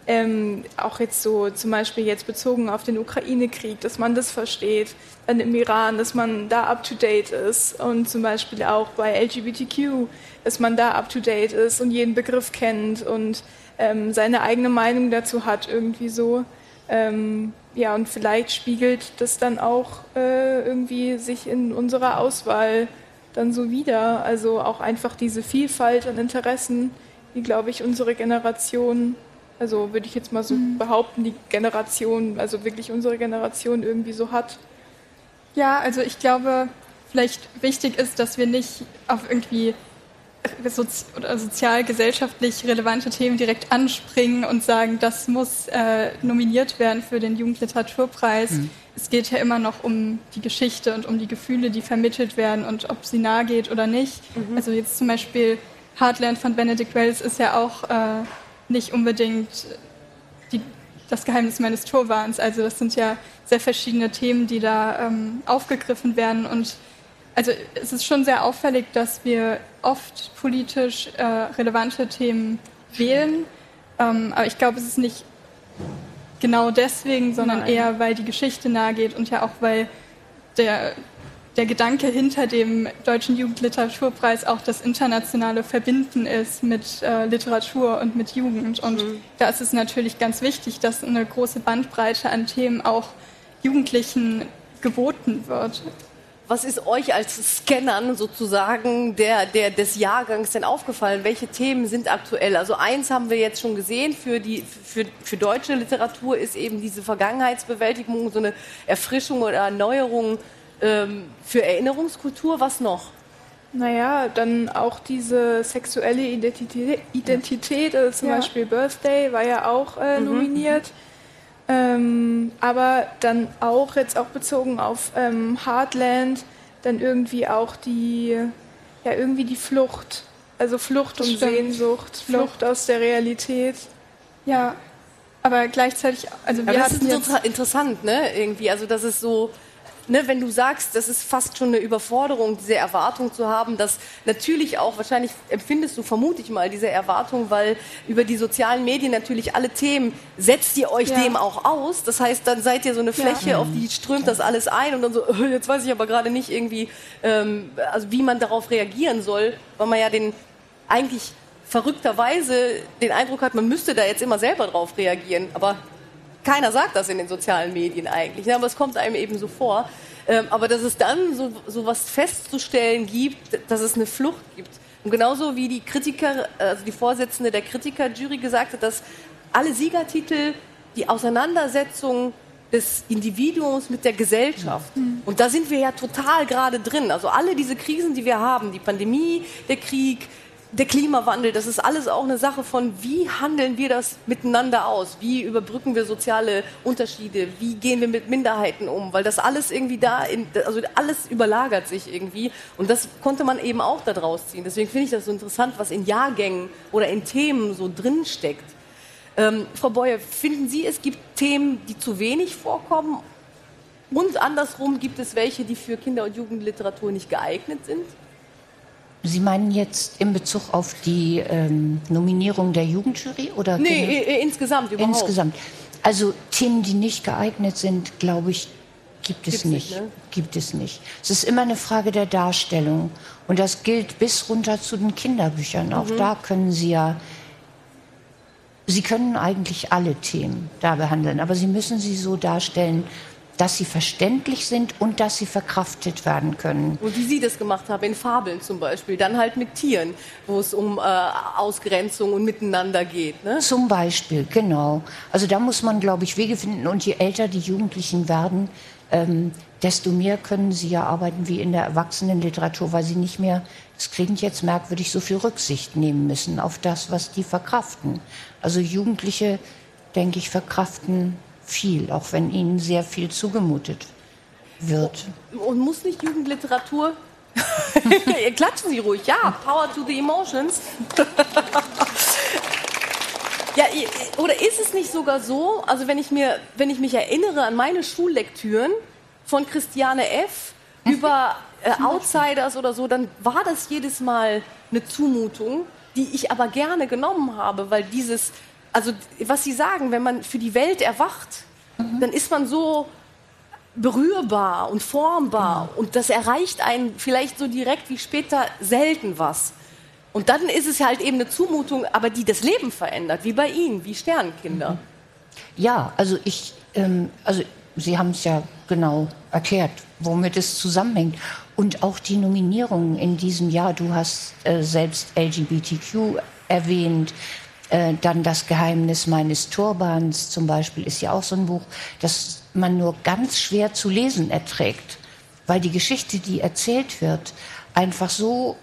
ähm, auch jetzt so zum Beispiel jetzt bezogen auf den Ukraine-Krieg, dass man das versteht, dann im Iran, dass man da up-to-date ist und zum Beispiel auch bei LGBTQ, dass man da up-to-date ist und jeden Begriff kennt und ähm, seine eigene Meinung dazu hat irgendwie so. Ähm, ja, und vielleicht spiegelt das dann auch äh, irgendwie sich in unserer Auswahl dann so wieder. Also auch einfach diese Vielfalt an Interessen, die, glaube ich, unsere Generation, also würde ich jetzt mal so mhm. behaupten, die Generation, also wirklich unsere Generation irgendwie so hat.
Ja, also ich glaube, vielleicht wichtig ist, dass wir nicht auf irgendwie sozi oder sozial-gesellschaftlich relevante Themen direkt anspringen und sagen, das muss äh, nominiert werden für den Jugendliteraturpreis. Mhm es geht ja immer noch um die Geschichte und um die Gefühle, die vermittelt werden und ob sie nahe geht oder nicht. Mhm. Also jetzt zum Beispiel Heartland von Benedict Wells ist ja auch äh, nicht unbedingt die, das Geheimnis meines Torwahns. Also das sind ja sehr verschiedene Themen, die da ähm, aufgegriffen werden und also es ist schon sehr auffällig, dass wir oft politisch äh, relevante Themen wählen. Ähm, aber ich glaube, es ist nicht genau deswegen, sondern Nein. eher, weil die Geschichte nahe geht und ja auch, weil der, der Gedanke hinter dem Deutschen Jugendliteraturpreis auch das internationale Verbinden ist mit äh, Literatur und mit Jugend. Und mhm. da ist es natürlich ganz wichtig, dass eine große Bandbreite an Themen auch Jugendlichen geboten wird.
Was ist euch als Scannern sozusagen der, der, des Jahrgangs denn aufgefallen? Welche Themen sind aktuell? Also eins haben wir jetzt schon gesehen, für, die, für, für deutsche Literatur ist eben diese Vergangenheitsbewältigung so eine Erfrischung oder Erneuerung ähm, für Erinnerungskultur. Was noch?
Naja, dann auch diese sexuelle Identität, Identität also zum ja. Beispiel Birthday war ja auch äh, mhm. nominiert. Mhm. Ähm, aber dann auch jetzt auch bezogen auf ähm, Heartland, dann irgendwie auch die, ja, irgendwie die Flucht. Also Flucht das und stimmt. Sehnsucht, Flucht aus der Realität.
Ja, aber gleichzeitig, also wir
aber das ist total interessant, ne? Irgendwie, also das ist so, ne, wenn du sagst, das ist fast schon eine Überforderung, diese Erwartung zu haben, dass natürlich auch, wahrscheinlich empfindest du, vermute ich mal, diese Erwartung, weil über die sozialen Medien natürlich alle Themen, setzt ihr euch ja. dem auch aus. Das heißt, dann seid ihr so eine Fläche, ja. auf die strömt das alles ein und dann so, jetzt weiß ich aber gerade nicht irgendwie, ähm, also wie man darauf reagieren soll, weil man ja den eigentlich verrückterweise den Eindruck hat, man müsste da jetzt immer selber drauf reagieren. Aber keiner sagt das in den sozialen Medien eigentlich, ne? aber es kommt einem eben so vor. Ähm, aber dass es dann so, so was festzustellen gibt, dass es eine Flucht gibt. Und genauso wie die Kritiker, also die Vorsitzende der Kritikerjury gesagt hat, dass alle Siegertitel die Auseinandersetzung des Individuums mit der Gesellschaft. Mhm. Und da sind wir ja total gerade drin. Also alle diese Krisen, die wir haben, die Pandemie, der Krieg, der Klimawandel, das ist alles auch eine Sache von, wie handeln wir das miteinander aus? Wie überbrücken wir soziale Unterschiede? Wie gehen wir mit Minderheiten um? Weil das alles irgendwie da, in, also alles überlagert sich irgendwie. Und das konnte man eben auch da draus ziehen. Deswegen finde ich das so interessant, was in Jahrgängen oder in Themen so drinsteckt. Ähm, Frau Beuer, finden Sie, es gibt Themen, die zu wenig vorkommen? Und andersrum gibt es welche, die für Kinder- und Jugendliteratur nicht geeignet sind?
Sie meinen jetzt in Bezug auf die ähm, Nominierung der Jugendjury oder
nee, äh, insgesamt überhaupt?
Insgesamt. Also Themen, die nicht geeignet sind, glaube ich, gibt es Gibt's nicht. nicht ne? Gibt es nicht. Es ist immer eine Frage der Darstellung. Und das gilt bis runter zu den Kinderbüchern. Auch mhm. da können Sie ja, Sie können eigentlich alle Themen da behandeln, aber Sie müssen sie so darstellen, dass sie verständlich sind und dass sie verkraftet werden können.
Und wie Sie das gemacht haben, in Fabeln zum Beispiel, dann halt mit Tieren, wo es um äh, Ausgrenzung und Miteinander geht. Ne?
Zum Beispiel, genau. Also da muss man, glaube ich, Wege finden. Und je älter die Jugendlichen werden, ähm, desto mehr können sie ja arbeiten wie in der Erwachsenenliteratur, weil sie nicht mehr, das klingt jetzt merkwürdig, so viel Rücksicht nehmen müssen auf das, was die verkraften. Also Jugendliche, denke ich, verkraften viel, auch wenn ihnen sehr viel zugemutet wird.
Und muss nicht Jugendliteratur? Klatschen Sie ruhig, ja, Power to the Emotions. ja, oder ist es nicht sogar so, also wenn ich, mir, wenn ich mich erinnere an meine Schullektüren von Christiane F. über äh, Outsiders oder so, dann war das jedes Mal eine Zumutung, die ich aber gerne genommen habe, weil dieses also was Sie sagen, wenn man für die Welt erwacht, mhm. dann ist man so berührbar und formbar genau. und das erreicht einen vielleicht so direkt wie später selten was. Und dann ist es halt eben eine Zumutung, aber die das Leben verändert, wie bei Ihnen, wie Sternenkinder. Mhm.
Ja, also ich, ähm, also Sie haben es ja genau erklärt, womit es zusammenhängt. Und auch die Nominierungen in diesem Jahr, du hast äh, selbst LGBTQ erwähnt, äh, dann das Geheimnis meines Turbans zum Beispiel ist ja auch so ein Buch, das man nur ganz schwer zu lesen erträgt, weil die Geschichte, die erzählt wird, einfach so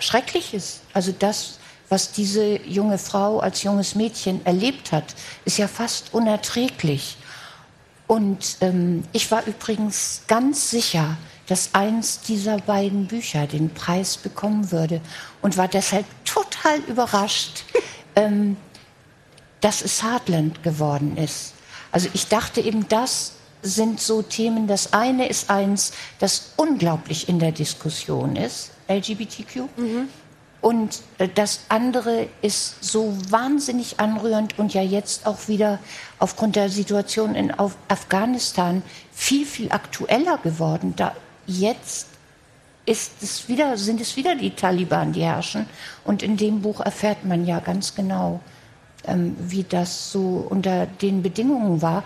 schrecklich ist. Also das, was diese junge Frau als junges Mädchen erlebt hat, ist ja fast unerträglich. Und ähm, ich war übrigens ganz sicher, dass eins dieser beiden Bücher den Preis bekommen würde und war deshalb total überrascht, ähm, dass es Heartland geworden ist. Also ich dachte eben, das sind so Themen. Das eine ist eins, das unglaublich in der Diskussion ist, LGBTQ. Mhm. Und äh, das andere ist so wahnsinnig anrührend und ja jetzt auch wieder aufgrund der Situation in Afghanistan viel, viel aktueller geworden. Da jetzt ist es wieder, sind es wieder die Taliban, die herrschen. Und in dem Buch erfährt man ja ganz genau, ähm, wie das so unter den Bedingungen war.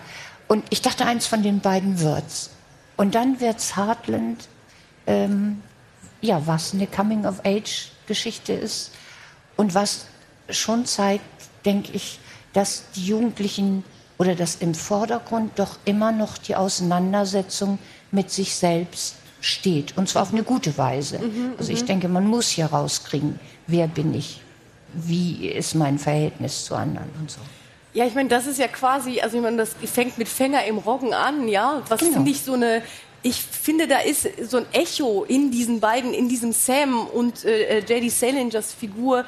Und ich dachte, eins von den beiden wird's. Und dann wird's Heartland, ähm, ja, was eine Coming-of-Age-Geschichte ist und was schon zeigt, denke ich, dass die Jugendlichen oder dass im Vordergrund doch immer noch die Auseinandersetzung mit sich selbst steht. Und zwar auf eine gute Weise. Mhm, also ich mhm. denke, man muss hier rauskriegen, wer bin ich, wie ist mein Verhältnis zu anderen und so.
Ja, ich meine, das ist ja quasi, also ich meine, das fängt mit Fänger im Roggen an, ja. Was genau. finde ich so eine, ich finde, da ist so ein Echo in diesen beiden, in diesem Sam und äh, äh J.D. Salingers Figur,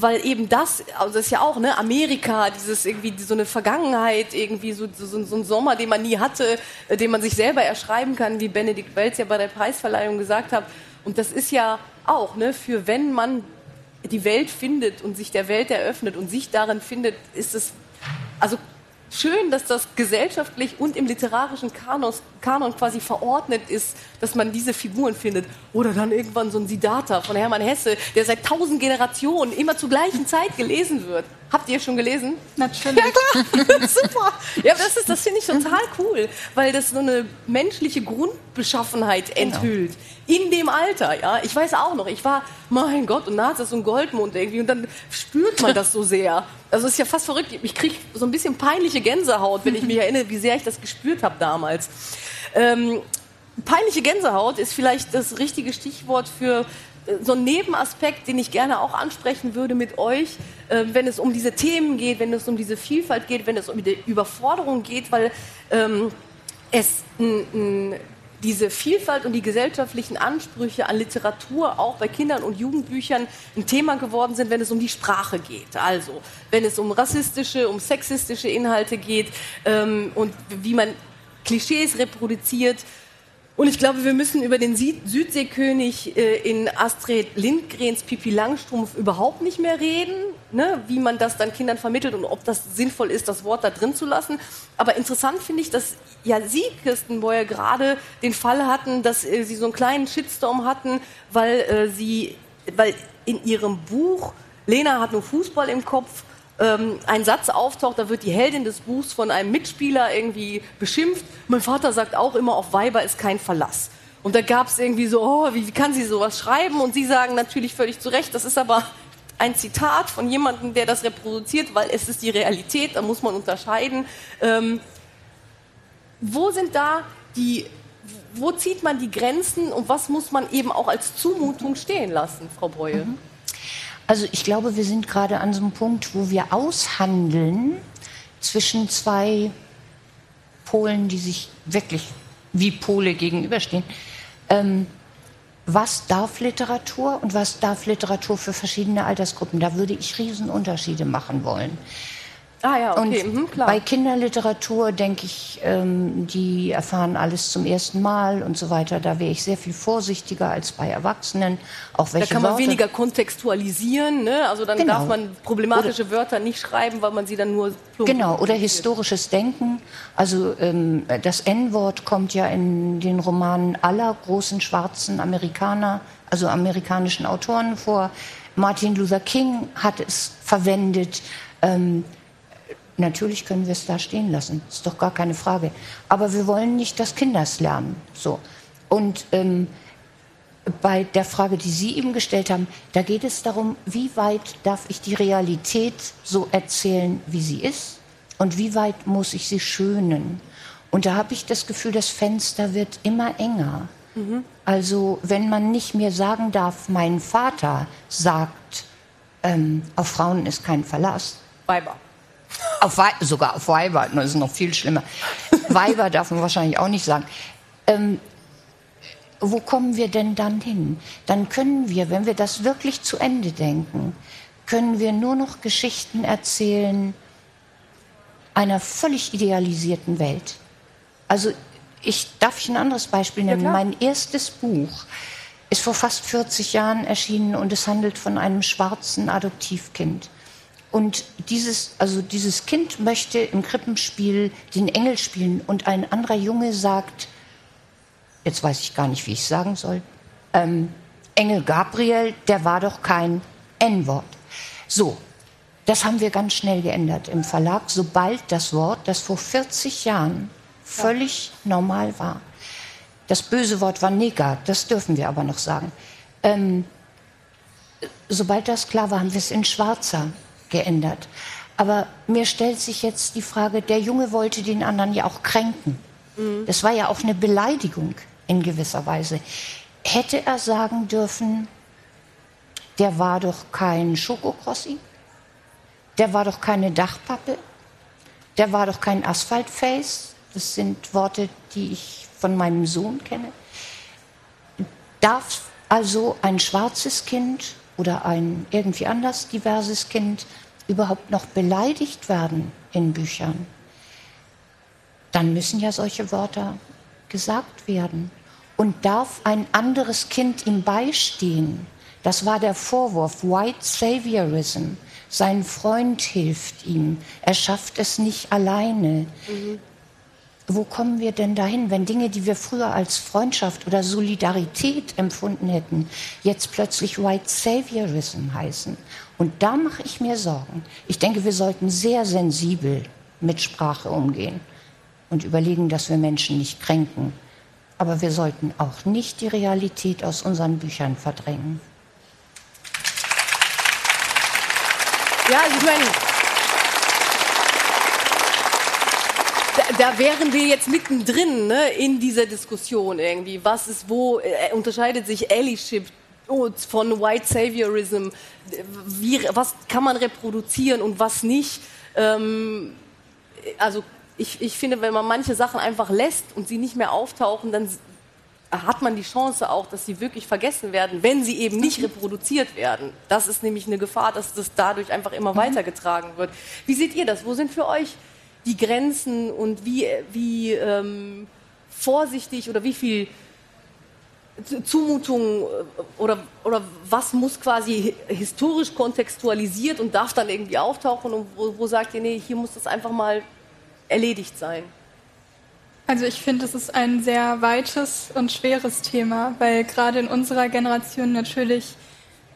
weil eben das, also das ist ja auch, ne, Amerika, dieses irgendwie, so eine Vergangenheit, irgendwie so, so, so ein Sommer, den man nie hatte, äh, den man sich selber erschreiben kann, wie Benedikt Welz ja bei der Preisverleihung gesagt hat. Und das ist ja auch, ne, für wenn man die Welt findet und sich der Welt eröffnet und sich darin findet, ist es, also schön, dass das gesellschaftlich und im literarischen Kanos, Kanon quasi verordnet ist, dass man diese Figuren findet. Oder dann irgendwann so ein Siddhartha von Hermann Hesse, der seit tausend Generationen immer zur gleichen Zeit gelesen wird. Habt ihr schon gelesen?
Natürlich.
Ja, klar. Super. Ja, das, ist, das finde ich total cool, weil das so eine menschliche Grundbeschaffenheit genau. enthüllt. Genau. In dem Alter, ja. Ich weiß auch noch, ich war, mein Gott, und ist das so ein Goldmund irgendwie und dann spürt man das so sehr. Also es ist ja fast verrückt. Ich kriege so ein bisschen peinliche Gänsehaut, wenn ich mich erinnere, wie sehr ich das gespürt habe damals. Ähm, peinliche Gänsehaut ist vielleicht das richtige Stichwort für äh, so einen Nebenaspekt, den ich gerne auch ansprechen würde mit euch, äh, wenn es um diese Themen geht, wenn es um diese Vielfalt geht, wenn es um die Überforderung geht, weil ähm, es diese Vielfalt und die gesellschaftlichen Ansprüche an Literatur auch bei Kindern und Jugendbüchern ein Thema geworden sind, wenn es um die Sprache geht. Also wenn es um rassistische, um sexistische Inhalte geht ähm, und wie man Klischees reproduziert Und ich glaube, wir müssen über den Südseekönig äh, in Astrid Lindgrens Pipi Langstrumpf überhaupt nicht mehr reden, ne? wie man das dann Kindern vermittelt und ob das sinnvoll ist, das Wort da drin zu lassen. Aber interessant finde ich, dass ja Sie, Kirsten Boyer, gerade den Fall hatten, dass äh, Sie so einen kleinen Shitstorm hatten, weil äh, Sie, weil in Ihrem Buch Lena hat nur Fußball im Kopf ähm, ein Satz auftaucht, da wird die Heldin des Buchs von einem Mitspieler irgendwie beschimpft. Mein Vater sagt auch immer, auf Weiber ist kein Verlass. Und da gab es irgendwie so, oh, wie, wie kann sie sowas schreiben? Und sie sagen natürlich völlig zu Recht, das ist aber ein Zitat von jemandem, der das reproduziert, weil es ist die Realität, da muss man unterscheiden. Ähm, wo sind da die, wo zieht man die Grenzen und was muss man eben auch als Zumutung stehen lassen, Frau Breue? Mhm.
Also ich glaube, wir sind gerade an so einem Punkt, wo wir aushandeln zwischen zwei Polen, die sich wirklich wie Pole gegenüberstehen. Ähm, was darf Literatur und was darf Literatur für verschiedene Altersgruppen? Da würde ich Riesenunterschiede machen wollen. Ah ja, okay, und mhm, klar. Bei Kinderliteratur denke ich, ähm, die erfahren alles zum ersten Mal und so weiter. Da wäre ich sehr viel vorsichtiger als bei Erwachsenen. Auch welche
da kann man
Worte.
weniger kontextualisieren. Ne? Also dann genau. darf man problematische oder, Wörter nicht schreiben, weil man sie dann nur
genau oder historisches Denken. Also ähm, das N-Wort kommt ja in den Romanen aller großen schwarzen Amerikaner, also amerikanischen Autoren vor. Martin Luther King hat es verwendet. Ähm, Natürlich können wir es da stehen lassen, ist doch gar keine Frage. Aber wir wollen nicht, dass Kinder es lernen. So. Und ähm, bei der Frage, die Sie eben gestellt haben, da geht es darum, wie weit darf ich die Realität so erzählen, wie sie ist und wie weit muss ich sie schönen. Und da habe ich das Gefühl, das Fenster wird immer enger. Mhm. Also wenn man nicht mehr sagen darf, mein Vater sagt, ähm, auf Frauen ist kein Verlass.
Weiber.
Auf Wei sogar auf Weiber, das ist noch viel schlimmer. Weiber darf man wahrscheinlich auch nicht sagen. Ähm, wo kommen wir denn dann hin? Dann können wir, wenn wir das wirklich zu Ende denken, können wir nur noch Geschichten erzählen einer völlig idealisierten Welt. Also ich darf ich ein anderes Beispiel nennen. Ja, mein erstes Buch ist vor fast 40 Jahren erschienen und es handelt von einem schwarzen Adoptivkind. Und dieses, also dieses Kind möchte im Krippenspiel den Engel spielen und ein anderer Junge sagt, jetzt weiß ich gar nicht, wie ich sagen soll, ähm, Engel Gabriel, der war doch kein N-Wort. So, das haben wir ganz schnell geändert im Verlag, sobald das Wort, das vor 40 Jahren völlig ja. normal war, das böse Wort war Neger, das dürfen wir aber noch sagen. Ähm, sobald das klar war, haben wir es in Schwarzer geändert. Aber mir stellt sich jetzt die Frage, der Junge wollte den anderen ja auch kränken. Mhm. Das war ja auch eine Beleidigung in gewisser Weise. Hätte er sagen dürfen, der war doch kein Schokokrossi, der war doch keine Dachpappe, der war doch kein Asphaltface. Das sind Worte, die ich von meinem Sohn kenne. Darf also ein schwarzes Kind oder ein irgendwie anders diverses Kind überhaupt noch beleidigt werden in Büchern, dann müssen ja solche Wörter gesagt werden. Und darf ein anderes Kind ihm beistehen? Das war der Vorwurf, White Saviorism. Sein Freund hilft ihm. Er schafft es nicht alleine. Mhm wo kommen wir denn dahin, wenn Dinge, die wir früher als Freundschaft oder Solidarität empfunden hätten, jetzt plötzlich White Saviorism heißen? Und da mache ich mir Sorgen. Ich denke, wir sollten sehr sensibel mit Sprache umgehen und überlegen, dass wir Menschen nicht kränken. Aber wir sollten auch nicht die Realität aus unseren Büchern verdrängen.
Ja, ich meine, da wären wir jetzt mittendrin ne, in dieser Diskussion irgendwie. Was ist wo? Äh, unterscheidet sich Allyship von White Saviorism? Wie, was kann man reproduzieren und was nicht? Ähm, also ich, ich finde, wenn man manche Sachen einfach lässt und sie nicht mehr auftauchen, dann hat man die Chance auch, dass sie wirklich vergessen werden, wenn sie eben nicht reproduziert werden. Das ist nämlich eine Gefahr, dass das dadurch einfach immer mhm. weitergetragen wird. Wie seht ihr das? Wo sind für euch die Grenzen und wie, wie ähm, vorsichtig oder wie viel Zumutungen äh, oder, oder was muss quasi historisch kontextualisiert und darf dann irgendwie auftauchen und wo, wo sagt ihr, nee, hier muss das einfach mal erledigt sein?
Also ich finde, es ist ein sehr weites und schweres Thema, weil gerade in unserer Generation natürlich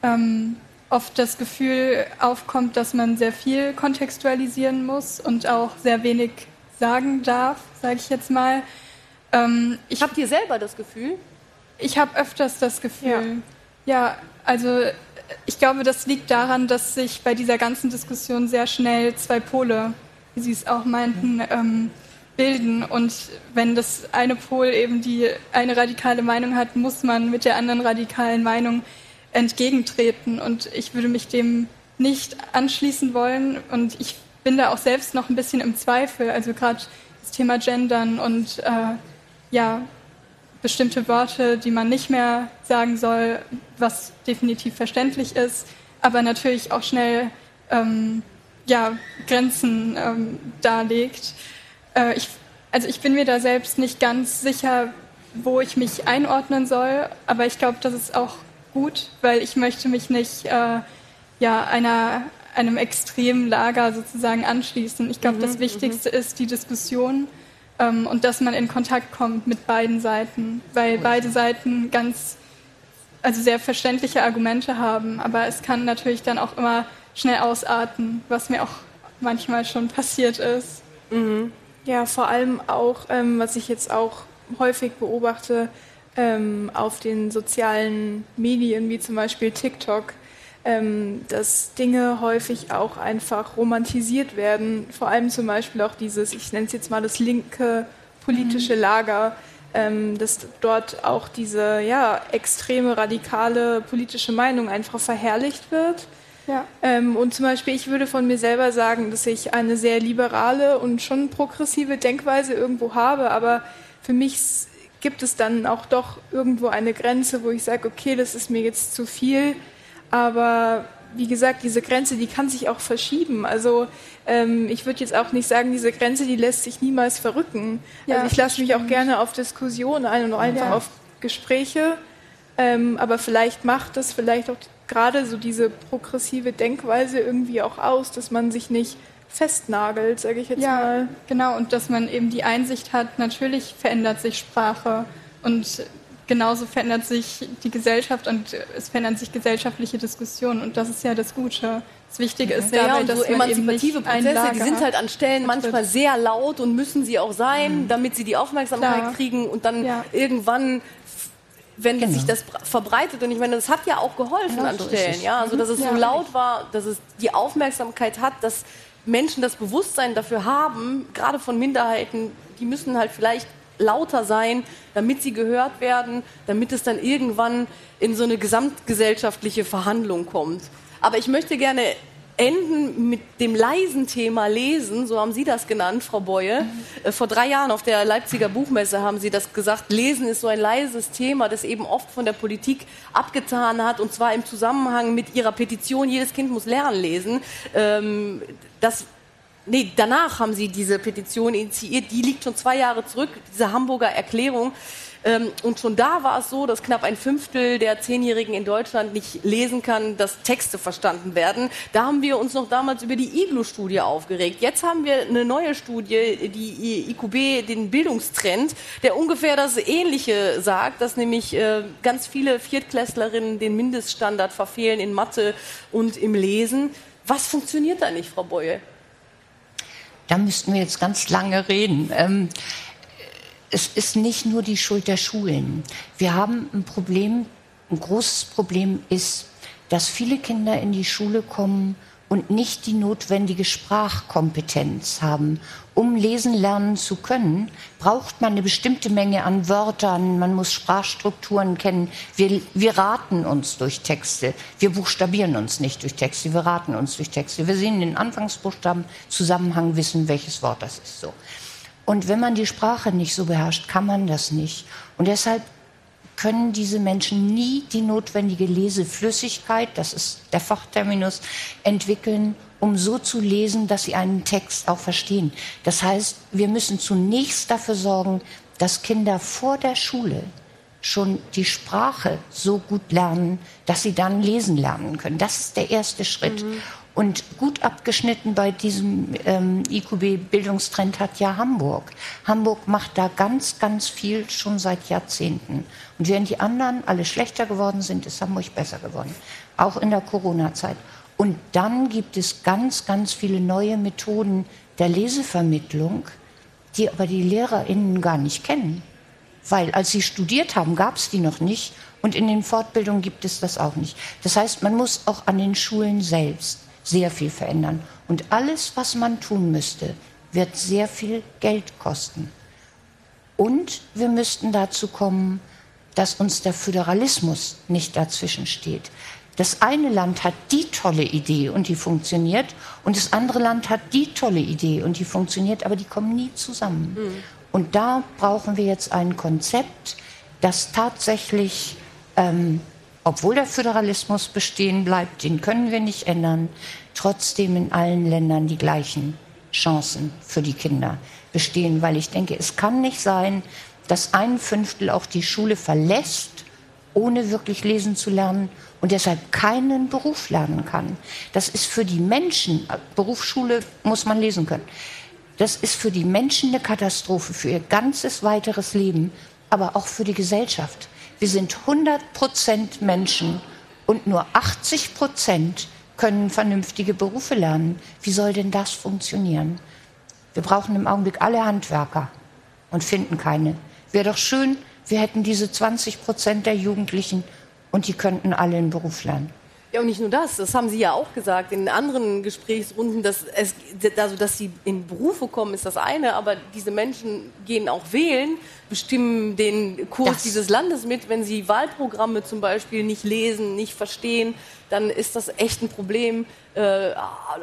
ähm, oft das Gefühl aufkommt, dass man sehr viel kontextualisieren muss und auch sehr wenig sagen darf, sage ich jetzt mal.
Ähm, ich Habt ihr selber das Gefühl?
Ich habe öfters das Gefühl. Ja. ja, also ich glaube, das liegt daran, dass sich bei dieser ganzen Diskussion sehr schnell zwei Pole, wie Sie es auch meinten, ähm, bilden. Und wenn das eine Pol eben die eine radikale Meinung hat, muss man mit der anderen radikalen Meinung entgegentreten. Und ich würde mich dem nicht anschließen wollen. Und ich bin da auch selbst noch ein bisschen im Zweifel. Also gerade das Thema Gendern und äh, ja, bestimmte Worte, die man nicht mehr sagen soll, was definitiv verständlich ist, aber natürlich auch schnell ähm, ja, Grenzen ähm, darlegt. Äh, ich, also ich bin mir da selbst nicht ganz sicher, wo ich mich einordnen soll, aber ich glaube, das ist auch gut, weil ich möchte mich nicht äh, ja, einer, einem extremen Lager sozusagen anschließen. Ich glaube, mhm, das Wichtigste mhm. ist die Diskussion ähm, und dass man in Kontakt kommt mit beiden Seiten, weil beide Seiten ganz, also sehr verständliche Argumente haben, aber es kann natürlich dann auch immer schnell ausarten, was mir auch manchmal schon passiert ist.
Mhm. Ja, vor allem auch, ähm, was ich jetzt auch häufig beobachte, ähm, auf den sozialen Medien, wie zum Beispiel TikTok, ähm, dass Dinge häufig auch einfach romantisiert werden. Vor allem zum Beispiel auch dieses, ich nenne es jetzt mal das linke politische mhm. Lager, ähm, dass dort auch diese ja, extreme, radikale politische Meinung einfach verherrlicht wird. Ja. Ähm, und zum Beispiel, ich würde von mir selber sagen, dass ich eine sehr liberale und schon progressive Denkweise irgendwo habe, aber für mich gibt es dann auch doch irgendwo eine Grenze, wo ich sage, okay, das ist mir jetzt zu viel aber wie gesagt, diese Grenze, die kann sich auch verschieben. Also ähm, ich würde jetzt auch nicht sagen, diese Grenze, die lässt sich niemals verrücken. Ja, also ich lasse mich auch gerne auf Diskussionen ein und einfach ja. auf Gespräche. Ähm, aber vielleicht macht das vielleicht auch gerade so diese progressive Denkweise irgendwie auch aus, dass man sich nicht festnagelt, sage ich jetzt ja, mal.
Genau, und dass man eben die Einsicht hat, natürlich verändert sich Sprache und genauso verändert sich die Gesellschaft und es verändern sich gesellschaftliche Diskussionen und das ist ja das Gute. Das Wichtige ist ja, dabei, ja, dass so man emanzipative
Prozesse, die sind halt an Stellen manchmal sehr laut und müssen sie auch sein, mhm. damit sie die Aufmerksamkeit Klar. kriegen und dann ja. irgendwann wenn genau. sich das verbreitet und ich meine, das hat ja auch geholfen genau, an so Stellen, ja, also dass es ja, so laut war, dass es die Aufmerksamkeit hat, dass Menschen das Bewusstsein dafür haben, gerade von Minderheiten, die müssen halt vielleicht lauter sein, damit sie gehört werden, damit es dann irgendwann in so eine gesamtgesellschaftliche Verhandlung kommt. Aber ich möchte gerne enden mit dem leisen Thema Lesen, so haben Sie das genannt, Frau Beue. Mhm. Vor drei Jahren auf der Leipziger Buchmesse haben Sie das gesagt. Lesen ist so ein leises Thema, das eben oft von der Politik abgetan hat, und zwar im Zusammenhang mit Ihrer Petition, jedes Kind muss lernen lesen. Ähm, das nee, danach haben sie diese Petition initiiert, die liegt schon zwei Jahre zurück, diese Hamburger Erklärung. Ähm, und schon da war es so, dass knapp ein Fünftel der Zehnjährigen in Deutschland nicht lesen kann, dass Texte verstanden werden. Da haben wir uns noch damals über die IGLU-Studie aufgeregt. Jetzt haben wir eine neue Studie, die IQB, den Bildungstrend, der ungefähr das Ähnliche sagt, dass nämlich äh, ganz viele Viertklässlerinnen den Mindeststandard verfehlen in Mathe und im Lesen. Was funktioniert da nicht, Frau Beue?
Da müssten wir jetzt ganz lange reden. Ähm, es ist nicht nur die Schuld der Schulen. Wir haben ein Problem, ein großes Problem ist, dass viele Kinder in die Schule kommen und nicht die notwendige Sprachkompetenz haben. Um lesen lernen zu können, braucht man eine bestimmte Menge an Wörtern, man muss Sprachstrukturen kennen. Wir, wir raten uns durch Texte, wir buchstabieren uns nicht durch Texte, wir raten uns durch Texte. Wir sehen den Anfangsbuchstaben, Zusammenhang, wissen, welches Wort das ist. So. Und wenn man die Sprache nicht so beherrscht, kann man das nicht. Und deshalb können diese Menschen nie die notwendige Leseflüssigkeit, das ist der Fachterminus, entwickeln, um so zu lesen, dass sie einen Text auch verstehen. Das heißt, wir müssen zunächst dafür sorgen, dass Kinder vor der Schule schon die Sprache so gut lernen, dass sie dann lesen lernen können. Das ist der erste Schritt. Mhm. Und gut abgeschnitten bei diesem ähm, IQB-Bildungstrend hat ja Hamburg. Hamburg macht da ganz, ganz viel schon seit Jahrzehnten. Und während die anderen alle schlechter geworden sind, ist Hamburg besser geworden. Auch in der Corona-Zeit. Und dann gibt es ganz, ganz viele neue Methoden der Lesevermittlung, die aber die LehrerInnen gar nicht kennen. Weil als sie studiert haben, gab es die noch nicht. Und in den Fortbildungen gibt es das auch nicht. Das heißt, man muss auch an den Schulen selbst sehr viel verändern. Und alles, was man tun müsste, wird sehr viel Geld kosten. Und wir müssten dazu kommen, dass uns der Föderalismus nicht dazwischen steht. Das eine Land hat die tolle Idee und die funktioniert und das andere Land hat die tolle Idee und die funktioniert, aber die kommen nie zusammen. Mhm. Und da brauchen wir jetzt ein Konzept, das tatsächlich ähm, obwohl der Föderalismus bestehen bleibt, den können wir nicht ändern, trotzdem in allen Ländern die gleichen Chancen für die Kinder bestehen, weil ich denke, es kann nicht sein, dass ein Fünftel auch die Schule verlässt, ohne wirklich lesen zu lernen und deshalb keinen Beruf lernen kann. Das ist für die Menschen, Berufsschule muss man lesen können, das ist für die Menschen eine Katastrophe, für ihr ganzes weiteres Leben, aber auch für die Gesellschaft. Wir sind 100 Prozent Menschen und nur 80 Prozent können vernünftige Berufe lernen. Wie soll denn das funktionieren? Wir brauchen im Augenblick alle Handwerker und finden keine. Wäre doch schön, wir hätten diese 20 Prozent der Jugendlichen und die könnten alle einen Beruf lernen.
Ja, und nicht nur das, das haben Sie ja auch gesagt in anderen Gesprächsrunden, dass, es, also, dass Sie in Berufe kommen, ist das eine, aber diese Menschen gehen auch wählen, bestimmen den Kurs das. dieses Landes mit. Wenn sie Wahlprogramme zum Beispiel nicht lesen, nicht verstehen, dann ist das echt ein Problem, äh,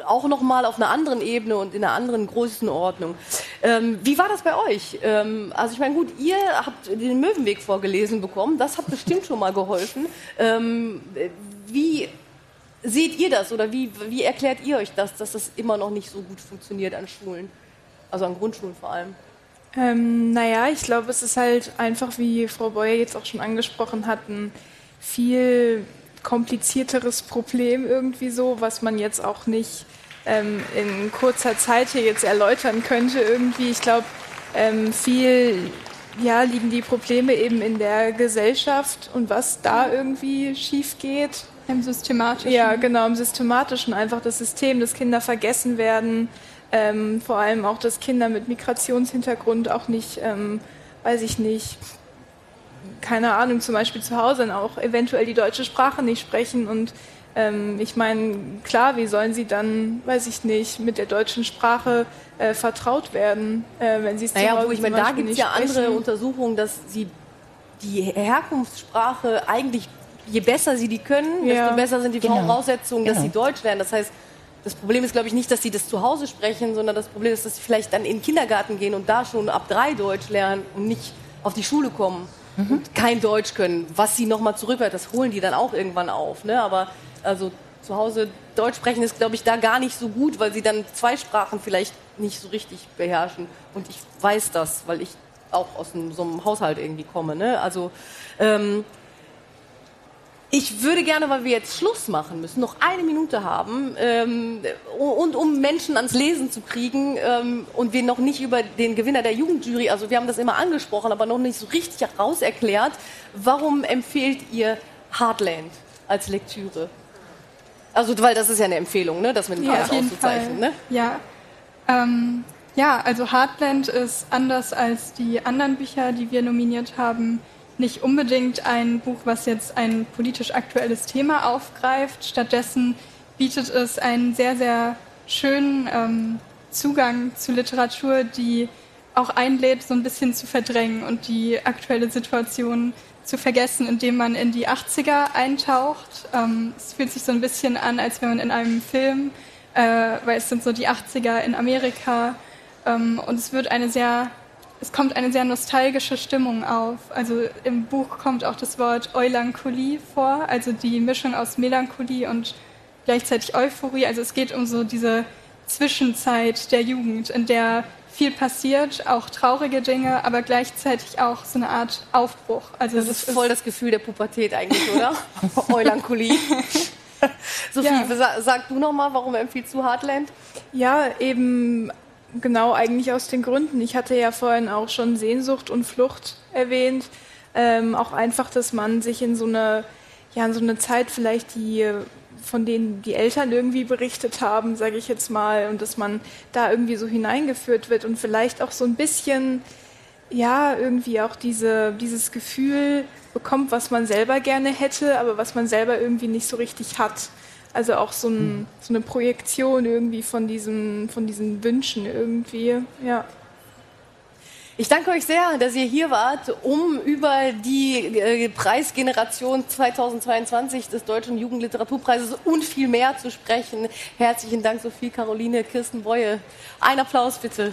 auch nochmal auf einer anderen Ebene und in einer anderen Größenordnung. Ähm, wie war das bei euch? Ähm, also ich meine, gut, ihr habt den Möwenweg vorgelesen bekommen, das hat bestimmt schon mal geholfen. Ähm, wie seht ihr das oder wie, wie erklärt ihr euch das, dass das immer noch nicht so gut funktioniert an Schulen? Also an Grundschulen vor allem.
Ähm, naja, ich glaube, es ist halt einfach, wie Frau Beuer jetzt auch schon angesprochen hat, ein viel komplizierteres Problem irgendwie so, was man jetzt auch nicht ähm, in kurzer Zeit hier jetzt erläutern könnte irgendwie. Ich glaube, ähm, viel ja, liegen die Probleme eben in der Gesellschaft und was da irgendwie schief geht.
Im systematischen.
Ja, genau, im systematischen einfach das System, dass Kinder vergessen werden, ähm, vor allem auch, dass Kinder mit Migrationshintergrund auch nicht, ähm, weiß ich nicht, keine Ahnung, zum Beispiel zu Hause dann auch eventuell die deutsche Sprache nicht sprechen und ähm, ich meine, klar, wie sollen sie dann, weiß ich nicht, mit der deutschen Sprache äh, vertraut werden, äh, wenn sie es
naja, zu Hause ich meine, da gibt es ja sprechen. andere Untersuchungen, dass sie die Herkunftssprache eigentlich je besser sie die können, ja. desto besser sind die genau. Voraussetzungen, dass genau. sie Deutsch lernen. Das heißt, das Problem ist, glaube ich, nicht, dass sie das zu Hause sprechen, sondern das Problem ist, dass sie vielleicht dann in den Kindergarten gehen und da schon ab drei Deutsch lernen und nicht auf die Schule kommen mhm. und kein Deutsch können. Was sie nochmal zurückhört, das holen die dann auch irgendwann auf. Ne? Aber also zu Hause Deutsch sprechen ist, glaube ich, da gar nicht so gut, weil sie dann zwei Sprachen vielleicht nicht so richtig beherrschen. Und ich weiß das, weil ich auch aus so einem Haushalt irgendwie komme. Ne? Also ähm, ich würde gerne, weil wir jetzt Schluss machen müssen, noch eine Minute haben ähm, und um Menschen ans Lesen zu kriegen ähm, und wir noch nicht über den Gewinner der Jugendjury, also wir haben das immer angesprochen, aber noch nicht so richtig herauserklärt, warum empfehlt ihr Heartland als Lektüre? Also, weil das ist ja eine Empfehlung, ne, das mit dem
ja, Preis auszuzeichnen. Ne? Ja. Ähm, ja, also Heartland ist anders als die anderen Bücher, die wir nominiert haben, nicht unbedingt ein Buch, was jetzt ein politisch aktuelles Thema aufgreift. Stattdessen bietet es einen sehr, sehr schönen ähm, Zugang zu Literatur, die auch einlädt, so ein bisschen zu verdrängen und die aktuelle Situation zu vergessen, indem man in die 80er eintaucht. Ähm, es fühlt sich so ein bisschen an, als wenn man in einem Film, äh, weil es sind so die 80er in Amerika ähm, und es wird eine sehr es kommt eine sehr nostalgische Stimmung auf. Also im Buch kommt auch das Wort Eulancholie vor, also die Mischung aus Melancholie und gleichzeitig Euphorie. Also es geht um so diese Zwischenzeit der Jugend, in der viel passiert, auch traurige Dinge, aber gleichzeitig auch so eine Art Aufbruch.
Also das, das ist voll das Gefühl der Pubertät eigentlich, oder? Eulancholie. Sophie, ja. sag du noch mal, warum empfiehlst du Heartland?
Ja, eben genau eigentlich aus den Gründen. Ich hatte ja vorhin auch schon Sehnsucht und Flucht erwähnt. Ähm, auch einfach, dass man sich in so eine, ja, in so eine Zeit vielleicht die von denen die Eltern irgendwie berichtet haben, sage ich jetzt mal, und dass man da irgendwie so hineingeführt wird und vielleicht auch so ein bisschen, ja, irgendwie auch diese, dieses Gefühl bekommt, was man selber gerne hätte, aber was man selber irgendwie nicht so richtig hat. Also auch so, ein, hm. so eine Projektion irgendwie von diesen, von diesen Wünschen irgendwie, ja.
Ich danke euch sehr, dass ihr hier wart, um über die äh, Preisgeneration 2022 des Deutschen Jugendliteraturpreises und viel mehr zu sprechen. Herzlichen Dank, Sophie, Caroline, Kirsten Beue. Ein Applaus bitte.